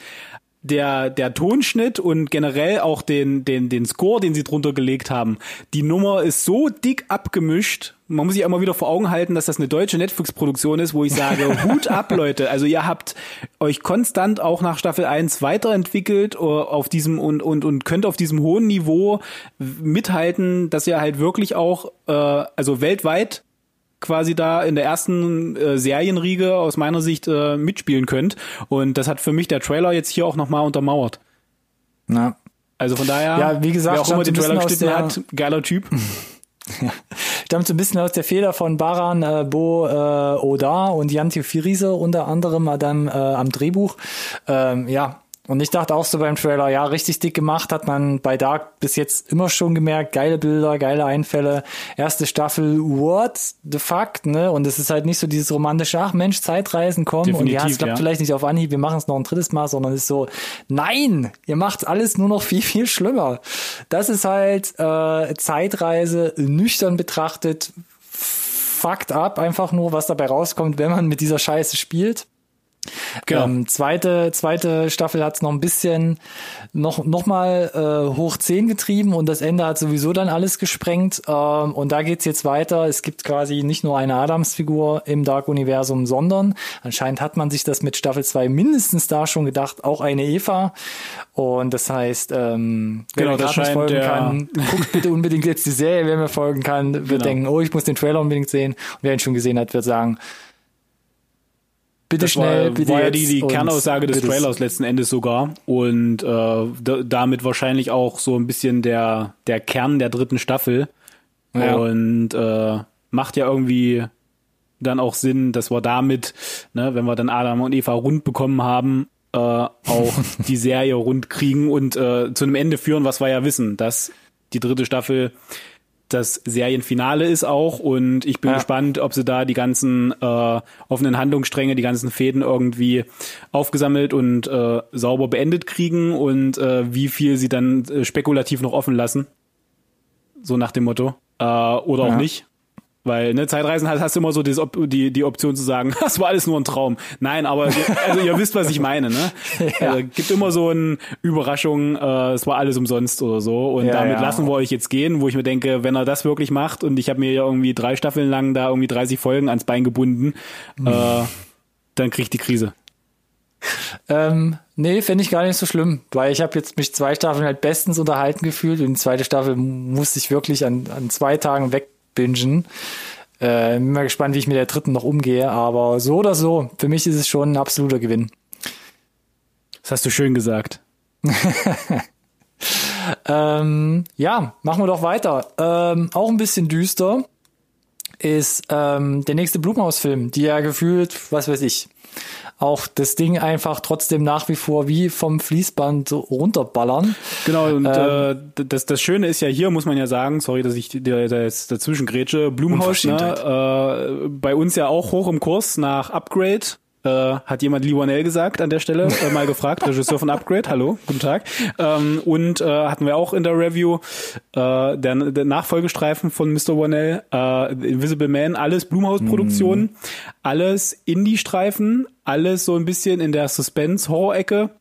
der, der Tonschnitt und generell auch den, den, den Score, den sie drunter gelegt haben. Die Nummer ist so dick abgemischt. Man muss sich immer wieder vor Augen halten, dass das eine deutsche Netflix-Produktion ist, wo ich sage, Hut ab, Leute. Also ihr habt euch konstant auch nach Staffel 1 weiterentwickelt äh, auf diesem und, und, und könnt auf diesem hohen Niveau mithalten, dass ihr halt wirklich auch, äh, also weltweit quasi da in der ersten äh, Serienriege aus meiner Sicht äh, mitspielen könnt. Und das hat für mich der Trailer jetzt hier auch nochmal untermauert. Na, Also von daher, Ja, wie gesagt, wer auch immer den Trailer geschnitten hat, geiler Typ. stammt so ein bisschen aus der Feder von Baran äh, Bo äh, Oda und Jan Theofirise unter anderem äh, dann äh, am Drehbuch. Ähm, ja, und ich dachte auch so beim Trailer, ja, richtig dick gemacht hat man bei Dark bis jetzt immer schon gemerkt, geile Bilder, geile Einfälle. Erste Staffel, what the fuck, ne? Und es ist halt nicht so dieses romantische, ach Mensch, Zeitreisen kommen und ja, es klappt ja. vielleicht nicht auf Anhieb, wir machen es noch ein drittes Mal, sondern es ist so, nein, ihr macht alles nur noch viel, viel schlimmer. Das ist halt äh, Zeitreise nüchtern betrachtet, fucked up, einfach nur, was dabei rauskommt, wenn man mit dieser Scheiße spielt. Genau. Ähm, zweite, zweite Staffel hat's noch ein bisschen noch, noch mal äh, hoch 10 getrieben und das Ende hat sowieso dann alles gesprengt. Ähm, und da geht's jetzt weiter. Es gibt quasi nicht nur eine Adams-Figur im Dark-Universum, sondern anscheinend hat man sich das mit Staffel 2 mindestens da schon gedacht, auch eine Eva. Und das heißt, ähm, wer Genau, mir nicht folgen der- kann, guckt bitte unbedingt jetzt die Serie, wer mir folgen kann, wird Genau. denken, oh, ich muss den Trailer unbedingt sehen. Und wer ihn schon gesehen hat, wird sagen, bitte Das schnell, war, bitte war ja die, die Kernaussage des Trailers letzten Endes sogar. Und äh, da, damit wahrscheinlich auch so ein bisschen der, der Kern der dritten Staffel. Ja. Und äh, macht ja irgendwie dann auch Sinn, dass wir damit, ne, wenn wir dann Adam und Eva rund bekommen haben, äh, auch die Serie rund kriegen und äh, zu einem Ende führen, was wir ja wissen, dass die dritte Staffel das Serienfinale ist auch und ich bin Ja. gespannt, ob sie da die ganzen äh, offenen Handlungsstränge, die ganzen Fäden irgendwie aufgesammelt und äh, sauber beendet kriegen und äh, wie viel sie dann äh, spekulativ noch offen lassen. So nach dem Motto. Äh, oder auch Ja. nicht. Weil, ne, Zeitreisen hast, hast du immer so dieses, Op- die, die Option zu sagen, das war alles nur ein Traum. Nein, aber ihr- also ihr wisst, was ich meine, ne? Ja. Also, gibt immer so eine Überraschung, äh, es war alles umsonst oder so. Und Ja, damit ja. lassen wir euch jetzt gehen, wo ich mir denke, wenn er das wirklich macht und ich habe mir ja irgendwie drei Staffeln lang da irgendwie 30 Folgen ans Bein gebunden, Mhm. äh, dann kriegt die Krise. Ähm, nee, fände ich gar nicht so schlimm, weil ich habe jetzt mich zwei Staffeln halt bestens unterhalten gefühlt und die zweite Staffel musste ich wirklich an, an zwei Tagen wegbingen. Äh, bin mal gespannt, wie ich mit der dritten noch umgehe, aber so oder so, für mich ist es schon ein absoluter Gewinn. Das hast du schön gesagt. ähm, ja, machen wir doch weiter. Ähm, auch ein bisschen düster ist ähm, der nächste Blumhaus-Film, die ja gefühlt, was weiß ich, auch das Ding einfach trotzdem nach wie vor wie vom Fließband runterballern. Genau, und ähm, äh, das, das Schöne ist ja hier, muss man ja sagen, sorry, dass ich dir da jetzt dazwischen grätsche, Blumhaus, ne, äh, bei uns ja auch hoch im Kurs nach Upgrade äh, hat jemand Lionel gesagt an der Stelle, äh, mal gefragt, Regisseur von Upgrade, hallo, guten Tag. Ähm, und äh, hatten wir auch in der Review äh, der, der Nachfolgestreifen von Mr. Wanell, äh, Invisible Man, alles Blumhaus-Produktionen, mm. alles Indie-Streifen, alles so ein bisschen in der Suspense-Horror-Ecke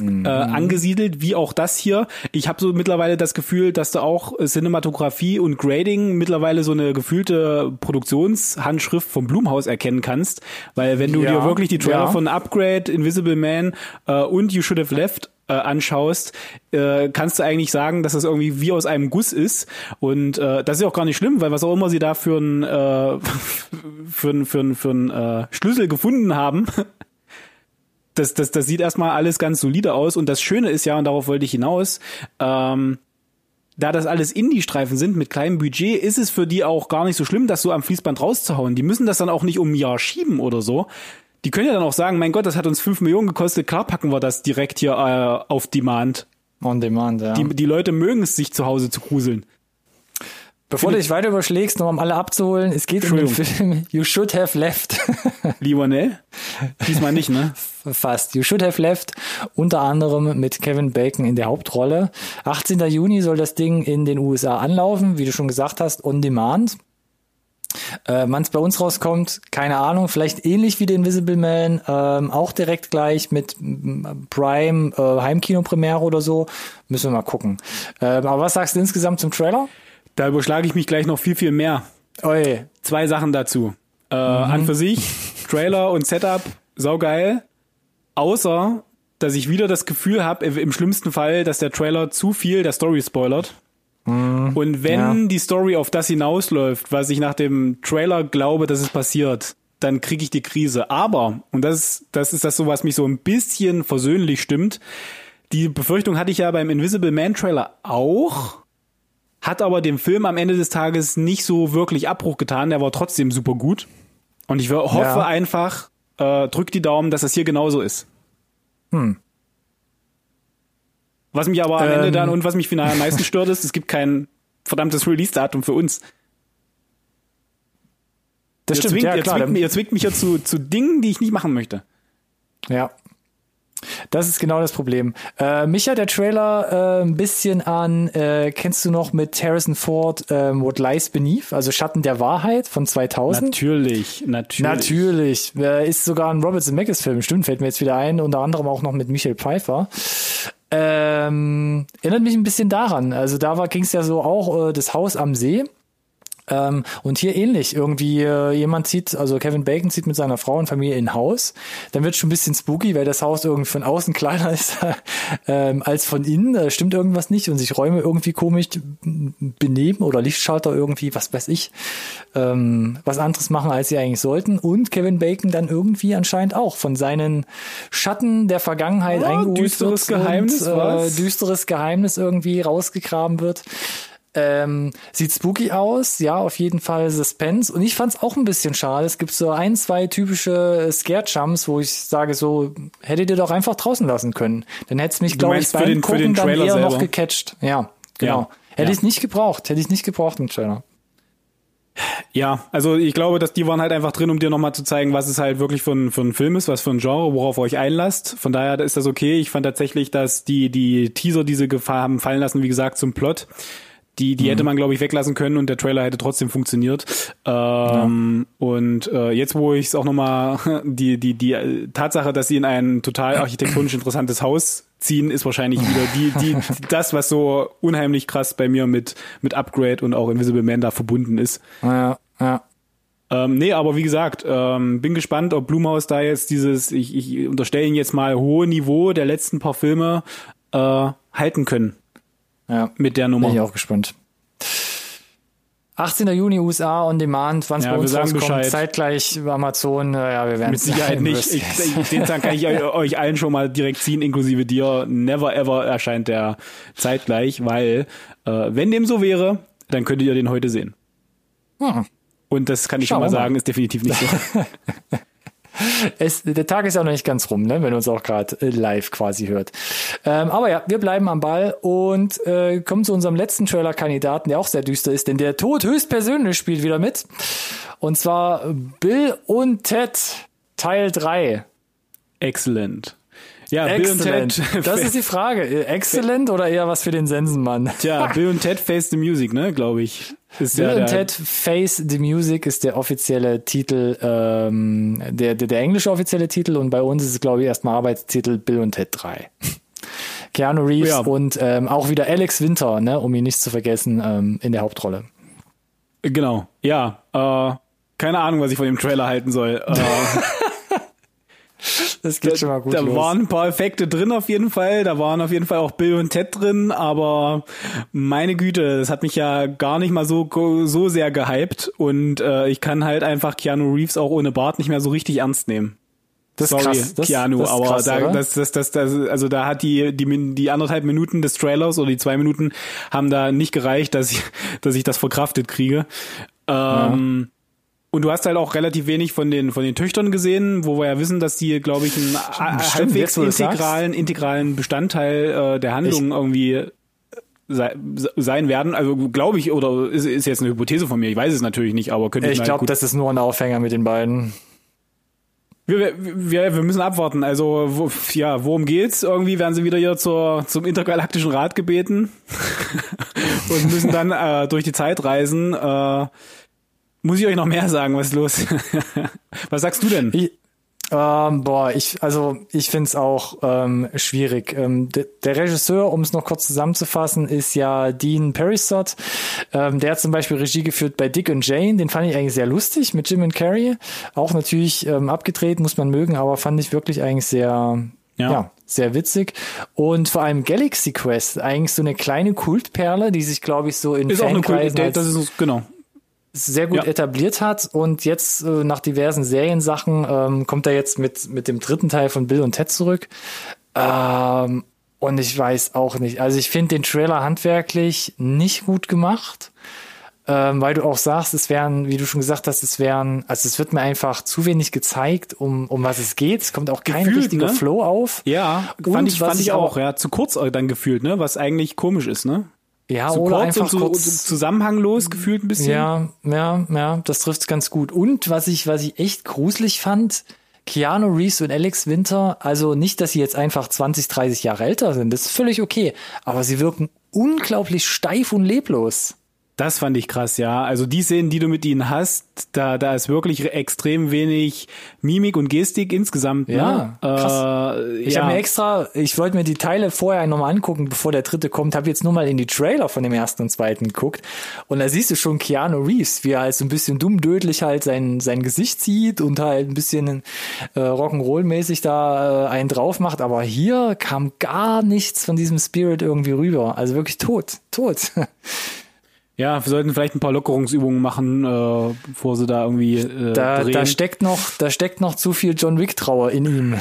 mhm. äh, angesiedelt, wie auch das hier. Ich habe so mittlerweile das Gefühl, dass du auch Cinematografie und Grading mittlerweile so eine gefühlte Produktionshandschrift vom Blumhaus erkennen kannst, weil wenn du ja, dir wirklich die Trailer ja. von Upgrade, Invisible Man äh, und You Should Have Left äh, anschaust, äh, kannst du eigentlich sagen, dass das irgendwie wie aus einem Guss ist. Und äh, das ist auch gar nicht schlimm, weil was auch immer sie da für einen äh, für für einen für einen äh, Schlüssel gefunden haben, das, das, das sieht erstmal alles ganz solide aus. Und das Schöne ist ja, und darauf wollte ich hinaus, ähm, da das alles Indie-Streifen sind mit kleinem Budget, ist es für die auch gar nicht so schlimm, das so am Fließband rauszuhauen. Die müssen das dann auch nicht um ein Jahr schieben oder so. Die können ja dann auch sagen, mein Gott, das hat uns fünf Millionen gekostet, klar packen wir das direkt hier äh, auf Demand. On Demand, ja. Die, die Leute mögen es, sich zu Hause zu gruseln. Bevor du dich weiter überschlägst, noch um alle abzuholen, es geht um den Film You Should Have Left. Lionel? Diesmal nicht, ne? Fast. You Should Have Left, unter anderem mit Kevin Bacon in der Hauptrolle. 18. Juni soll das Ding in den USA anlaufen, wie du schon gesagt hast, on demand. Äh, Wann es bei uns rauskommt, keine Ahnung, vielleicht ähnlich wie The Invisible Man, ähm, auch direkt gleich mit Prime äh, Heimkino-Premiere oder so. Müssen wir mal gucken. Äh, aber was sagst du insgesamt zum Trailer? Da überschlage ich mich gleich noch viel, viel mehr. Oi. Zwei Sachen dazu. Äh, mhm. An für sich, Trailer und Setup, saugeil. Außer, dass ich wieder das Gefühl habe, im schlimmsten Fall, dass der Trailer zu viel der Story spoilert. Mhm. Und wenn ja. die Story auf das hinausläuft, was ich nach dem Trailer glaube, dass es passiert, dann kriege ich die Krise. Aber, und das ist, das ist das so, was mich so ein bisschen versöhnlich stimmt, die Befürchtung hatte ich ja beim Invisible Man Trailer auch, hat aber dem Film am Ende des Tages nicht so wirklich Abbruch getan. Der war trotzdem super gut. Und ich hoffe ja. einfach, äh, drück die Daumen, dass das hier genauso ist. Hm. Was mich aber am ähm. Ende dann und was mich final am meisten stört, ist, es gibt kein verdammtes Release-Datum für uns. Das ihr stimmt, zwingt, ja, ihr, klar, zwingt, ihr zwingt mich ja zu, zu Dingen, die ich nicht machen möchte. Ja, das ist genau das Problem. Äh, mich hat der Trailer äh, ein bisschen an, äh, kennst du noch mit Harrison Ford äh, What Lies Beneath, also Schatten der Wahrheit von 2000? Natürlich, natürlich. Natürlich. Äh, ist sogar ein Robert Zemeckis Film, stimmt, fällt mir jetzt wieder ein, unter anderem auch noch mit Michael Pfeiffer. Ähm, erinnert mich ein bisschen daran. Also da ging es ja so auch äh, das Haus am See. Ähm, und hier ähnlich. Irgendwie äh, jemand zieht, also Kevin Bacon zieht mit seiner Frau und Familie in ein Haus. Dann wird schon ein bisschen spooky, weil das Haus irgendwie von außen kleiner ist ähm, als von innen. Da stimmt irgendwas nicht und sich Räume irgendwie komisch benehmen oder Lichtschalter irgendwie, was weiß ich, ähm, was anderes machen, als sie eigentlich sollten. Und Kevin Bacon dann irgendwie anscheinend auch von seinen Schatten der Vergangenheit oh, eingeholt düsteres wird Geheimnis, und, äh, düsteres Geheimnis irgendwie rausgegraben wird. Ähm, sieht spooky aus, ja, auf jeden Fall Suspense. Und ich fand es auch ein bisschen schade. Es gibt so ein, zwei typische Scare-Jumps, wo ich sage, so, hättet ihr doch einfach draußen lassen können. Dann hätte es mich, glaube ich, beim den, Gucken dann eher selber. noch gecatcht. Ja, genau. Ja, hätte ja. ich nicht gebraucht, hätte ich nicht gebraucht im Trailer. Ja, also ich glaube, dass die waren halt einfach drin, um dir nochmal zu zeigen, was es halt wirklich für ein, für ein Film ist, was für ein Genre, worauf ihr euch einlasst. Von daher ist das okay. Ich fand tatsächlich, dass die, die Teaser diese Gefahr haben fallen lassen, wie gesagt, zum Plot die, die mhm. hätte man, glaube ich, weglassen können und der Trailer hätte trotzdem funktioniert. Ähm, ja. Und äh, jetzt, wo ich es auch nochmal, die, die, die Tatsache, dass sie in ein total architektonisch interessantes Haus ziehen, ist wahrscheinlich wieder die, die, das, was so unheimlich krass bei mir mit, mit Upgrade und auch Invisible Man da verbunden ist. Ja, ja. Ähm, nee, aber wie gesagt, ähm, bin gespannt, ob Blumhaus da jetzt dieses, ich, ich unterstelle ihn jetzt mal, hohe Niveau der letzten paar Filme äh, halten können. Ja, mit der Nummer. Bin ich auch gespannt. 18. Juni USA on Demand, wann es Ja, bei uns rauskommt, zeitgleich Amazon, äh, ja, wir werden Mit Sicherheit nicht. Ich, ich, den Tag kann ich euch allen schon mal direkt ziehen, inklusive dir. Never ever erscheint der zeitgleich, weil äh, wenn dem so wäre, dann könntet ihr den heute sehen. Hm. Und das kann ich Schauen schon mal. sagen, ist definitiv nicht so. Es, der Tag ist ja noch nicht ganz rum, ne, wenn uns auch gerade äh, live quasi hört. Ähm, aber ja, wir bleiben am Ball und äh, kommen zu unserem letzten Trailer-Kandidaten, der auch sehr düster ist, denn der Tod höchstpersönlich spielt wieder mit. Und zwar Bill und Ted Teil 3. Excellent. Ja, Excellent. Bill und Ted. Das ist die Frage. Excellent oder eher was für den Sensenmann? Tja, Bill und Ted Face the Music, ne, glaube ich. Ist Bill der, Ted Face the Music ist der offizielle Titel, ähm, der, der, der englische offizielle Titel und bei uns ist es, glaube ich, erstmal Arbeitstitel Bill und Ted 3. Keanu Reeves Ja. und ähm, auch wieder Alex Winter, ne, um ihn nicht zu vergessen, ähm, in der Hauptrolle. Genau. Ja, äh, keine Ahnung, was ich von dem Trailer halten soll. Äh, Das geht schon mal gut da los. waren ein paar Effekte drin auf jeden Fall. Da waren auf jeden Fall auch Bill und Ted drin, aber meine Güte, das hat mich ja gar nicht mal so so sehr gehypt und äh, ich kann halt einfach Keanu Reeves auch ohne Bart nicht mehr so richtig ernst nehmen. das ist Sorry, krass. Das, Keanu, das aber krass, da, oder? das, das, das, das, also da hat die, die, die anderthalb Minuten des Trailers oder die zwei Minuten haben da nicht gereicht, dass ich, dass ich das verkraftet kriege. Ähm, Und du hast halt auch relativ wenig von den, von den Töchtern gesehen, wo wir ja wissen, dass die, glaube ich, einen Stimmt, halbwegs integralen, integralen Bestandteil äh, der Handlung irgendwie sei, sein werden. Also glaube ich, oder ist, ist jetzt eine Hypothese von mir, ich weiß es natürlich nicht, aber könnte ich, ich glaube, das ist nur ein Aufhänger mit den beiden. wir, wir, wir müssen abwarten. Also, wo, ja, worum geht's? Irgendwie werden sie wieder hier zur, zum intergalaktischen Rat gebeten und müssen dann äh, durch die Zeit reisen. Äh, muss ich euch noch mehr sagen, was ist los? was sagst du denn? Ich, ähm, boah, ich, also ich find's auch ähm, schwierig. Ähm, de, der Regisseur, um es noch kurz zusammenzufassen, ist ja Dean Perisot. Ähm, der hat zum Beispiel Regie geführt bei Dick und Jane. Den fand ich eigentlich sehr lustig mit Jim und Carrey. Auch natürlich ähm, abgedreht, muss man mögen, aber fand ich wirklich eigentlich sehr, Ja. ja. sehr witzig. Und vor allem Galaxy Quest, eigentlich so eine kleine Kultperle, die sich, glaube ich, so in Ist auch eine Fankreisen Idee. als- Das ist genau. Sehr gut Ja. etabliert hat und jetzt äh, nach diversen Seriensachen ähm, kommt er jetzt mit mit dem dritten Teil von Bill und Ted zurück. Ähm, und ich weiß auch nicht. Also ich finde den Trailer handwerklich nicht gut gemacht, ähm, weil du auch sagst, es wären, wie du schon gesagt hast, es wären, also es wird mir einfach zu wenig gezeigt, um um was es geht. Es kommt auch kein Gefühlt, richtiger ne? Flow auf. Ja, Und fand ich, fand ich auch, auch- ja. Zu kurz dann gefühlt, ne? Was eigentlich komisch ist, ne? Ja, Zu oder kurz einfach und so, kurz so zusammenhanglos gefühlt ein bisschen. Ja, ja, ja, das trifft's ganz gut. Und was ich, was ich echt gruselig fand, Keanu Reeves und Alex Winter, also nicht, dass sie jetzt einfach 20, 30 Jahre älter sind, das ist völlig okay, aber sie wirken unglaublich steif und leblos. Das fand ich krass, ja. Also die Szenen, die du mit ihnen hast, da, da ist wirklich extrem wenig Mimik und Gestik insgesamt. Ja, ne? krass. Äh, Ich ja. habe mir extra, ich wollte mir die Teile vorher nochmal angucken, bevor der dritte kommt, habe jetzt nur mal in die Trailer von dem ersten und zweiten geguckt und da siehst du schon Keanu Reeves, wie er halt so ein bisschen dummdödlich halt sein, sein Gesicht zieht und halt ein bisschen äh, Rock'n'Roll-mäßig da äh, einen drauf macht, aber hier kam gar nichts von diesem Spirit irgendwie rüber, also wirklich tot, tot. ja, wir sollten vielleicht ein paar Lockerungsübungen machen, äh, bevor sie da irgendwie äh, Da, drehen. da steckt noch, da steckt noch zu viel John Wick Trauer in ihm.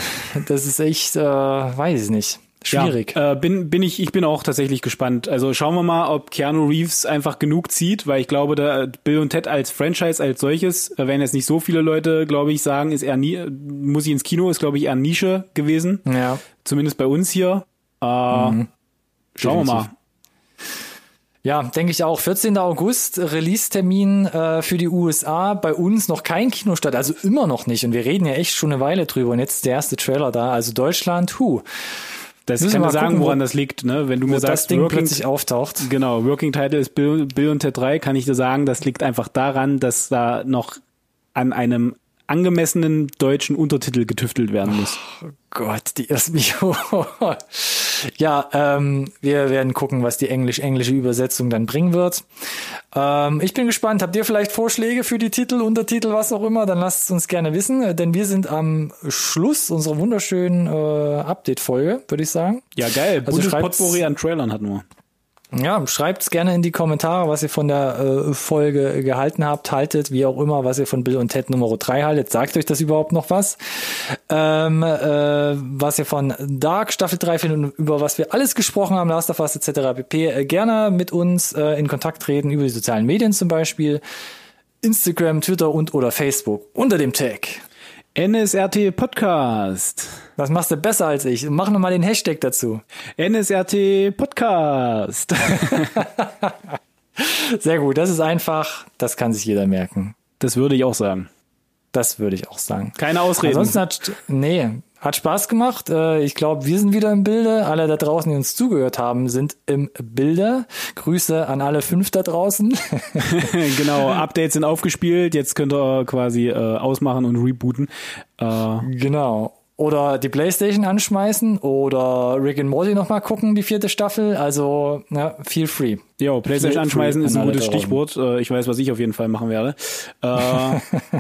Das ist echt, äh, weiß ich nicht. Schwierig. Ja, äh, bin, bin ich, ich bin auch tatsächlich gespannt. Also schauen wir mal, ob Keanu Reeves einfach genug zieht, weil ich glaube, da Bill und Ted als Franchise als solches, äh, werden jetzt nicht so viele Leute, glaube ich, sagen, ist eher nie, muss ich ins Kino, ist glaube ich eher Nische gewesen. ja. Zumindest bei uns hier. Äh, Schauen wir mal. Ja, denke ich auch. 14. August, Release-Termin äh, für die USA. Bei uns noch kein Kinostart, also immer noch nicht. Und wir reden ja echt schon eine Weile drüber. Und jetzt ist der erste Trailer da. Also Deutschland, hu. Das Müssen kann wir mal sagen, gucken, wo- woran das liegt, ne? Wenn du mir Wo das sagst, Ding Working, plötzlich auftaucht. genau, Working Title ist Bill, Bill und Ted 3, kann ich dir sagen, das liegt einfach daran, dass da noch an einem angemessenen deutschen Untertitel getüftelt werden muss. Oh Gott, die erst mich. ja, ähm, wir werden gucken, was die englisch-englische Übersetzung dann bringen wird. Ähm, ich bin gespannt. Habt ihr vielleicht Vorschläge für die Titel, Untertitel, was auch immer? Dann lasst es uns gerne wissen, denn wir sind am Schluss unserer wunderschönen äh, Update-Folge, würde ich sagen. Ja, geil. Also Buntes Potpourri an Trailern hatten wir. Ja, schreibt's gerne in die Kommentare, was ihr von der äh, Folge gehalten habt, haltet, wie auch immer, was ihr von Bill und Ted Nummer 3 haltet. Sagt euch das überhaupt noch was? Ähm, äh, was ihr von Dark Staffel 3 findet und über was wir alles gesprochen haben, Last of Us etc. pp. Äh, gerne mit uns äh, in Kontakt treten, über die sozialen Medien zum Beispiel. Instagram, Twitter und oder Facebook unter dem Tag. NSRT Podcast. Das machst du besser als ich. Mach nochmal den Hashtag dazu. NSRT Podcast. Sehr gut. Das ist einfach. Das kann sich jeder merken. Das würde ich auch sagen. Das würde ich auch sagen. Keine Ausreden. Ansonsten hat, nee, hat Spaß gemacht. Äh, ich glaube, wir sind wieder im Bilde. Alle da draußen, die uns zugehört haben, sind im Bilde. Grüße an alle fünf da draußen. genau, Updates sind aufgespielt. Jetzt könnt ihr quasi äh, ausmachen und rebooten. Äh, genau. Oder die Playstation anschmeißen oder Rick and Morty nochmal gucken, die vierte Staffel. Also, ja, feel free. Ja, Playstation feel anschmeißen ist ein gutes Stichwort. Äh, ich weiß, was ich auf jeden Fall machen werde. Äh,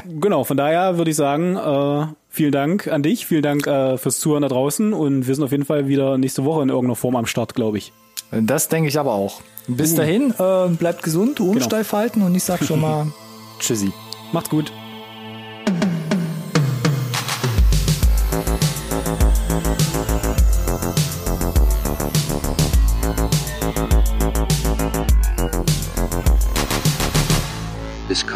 genau, von daher würde ich sagen, äh, vielen Dank an dich, vielen Dank äh, fürs Zuhören da draußen und wir sind auf jeden Fall wieder nächste Woche in irgendeiner Form am Start, glaube ich. Das denke ich aber auch. Bis uh. dahin, äh, bleibt gesund, Ohren genau. steif halten und ich sag schon mal Tschüssi. Macht's gut.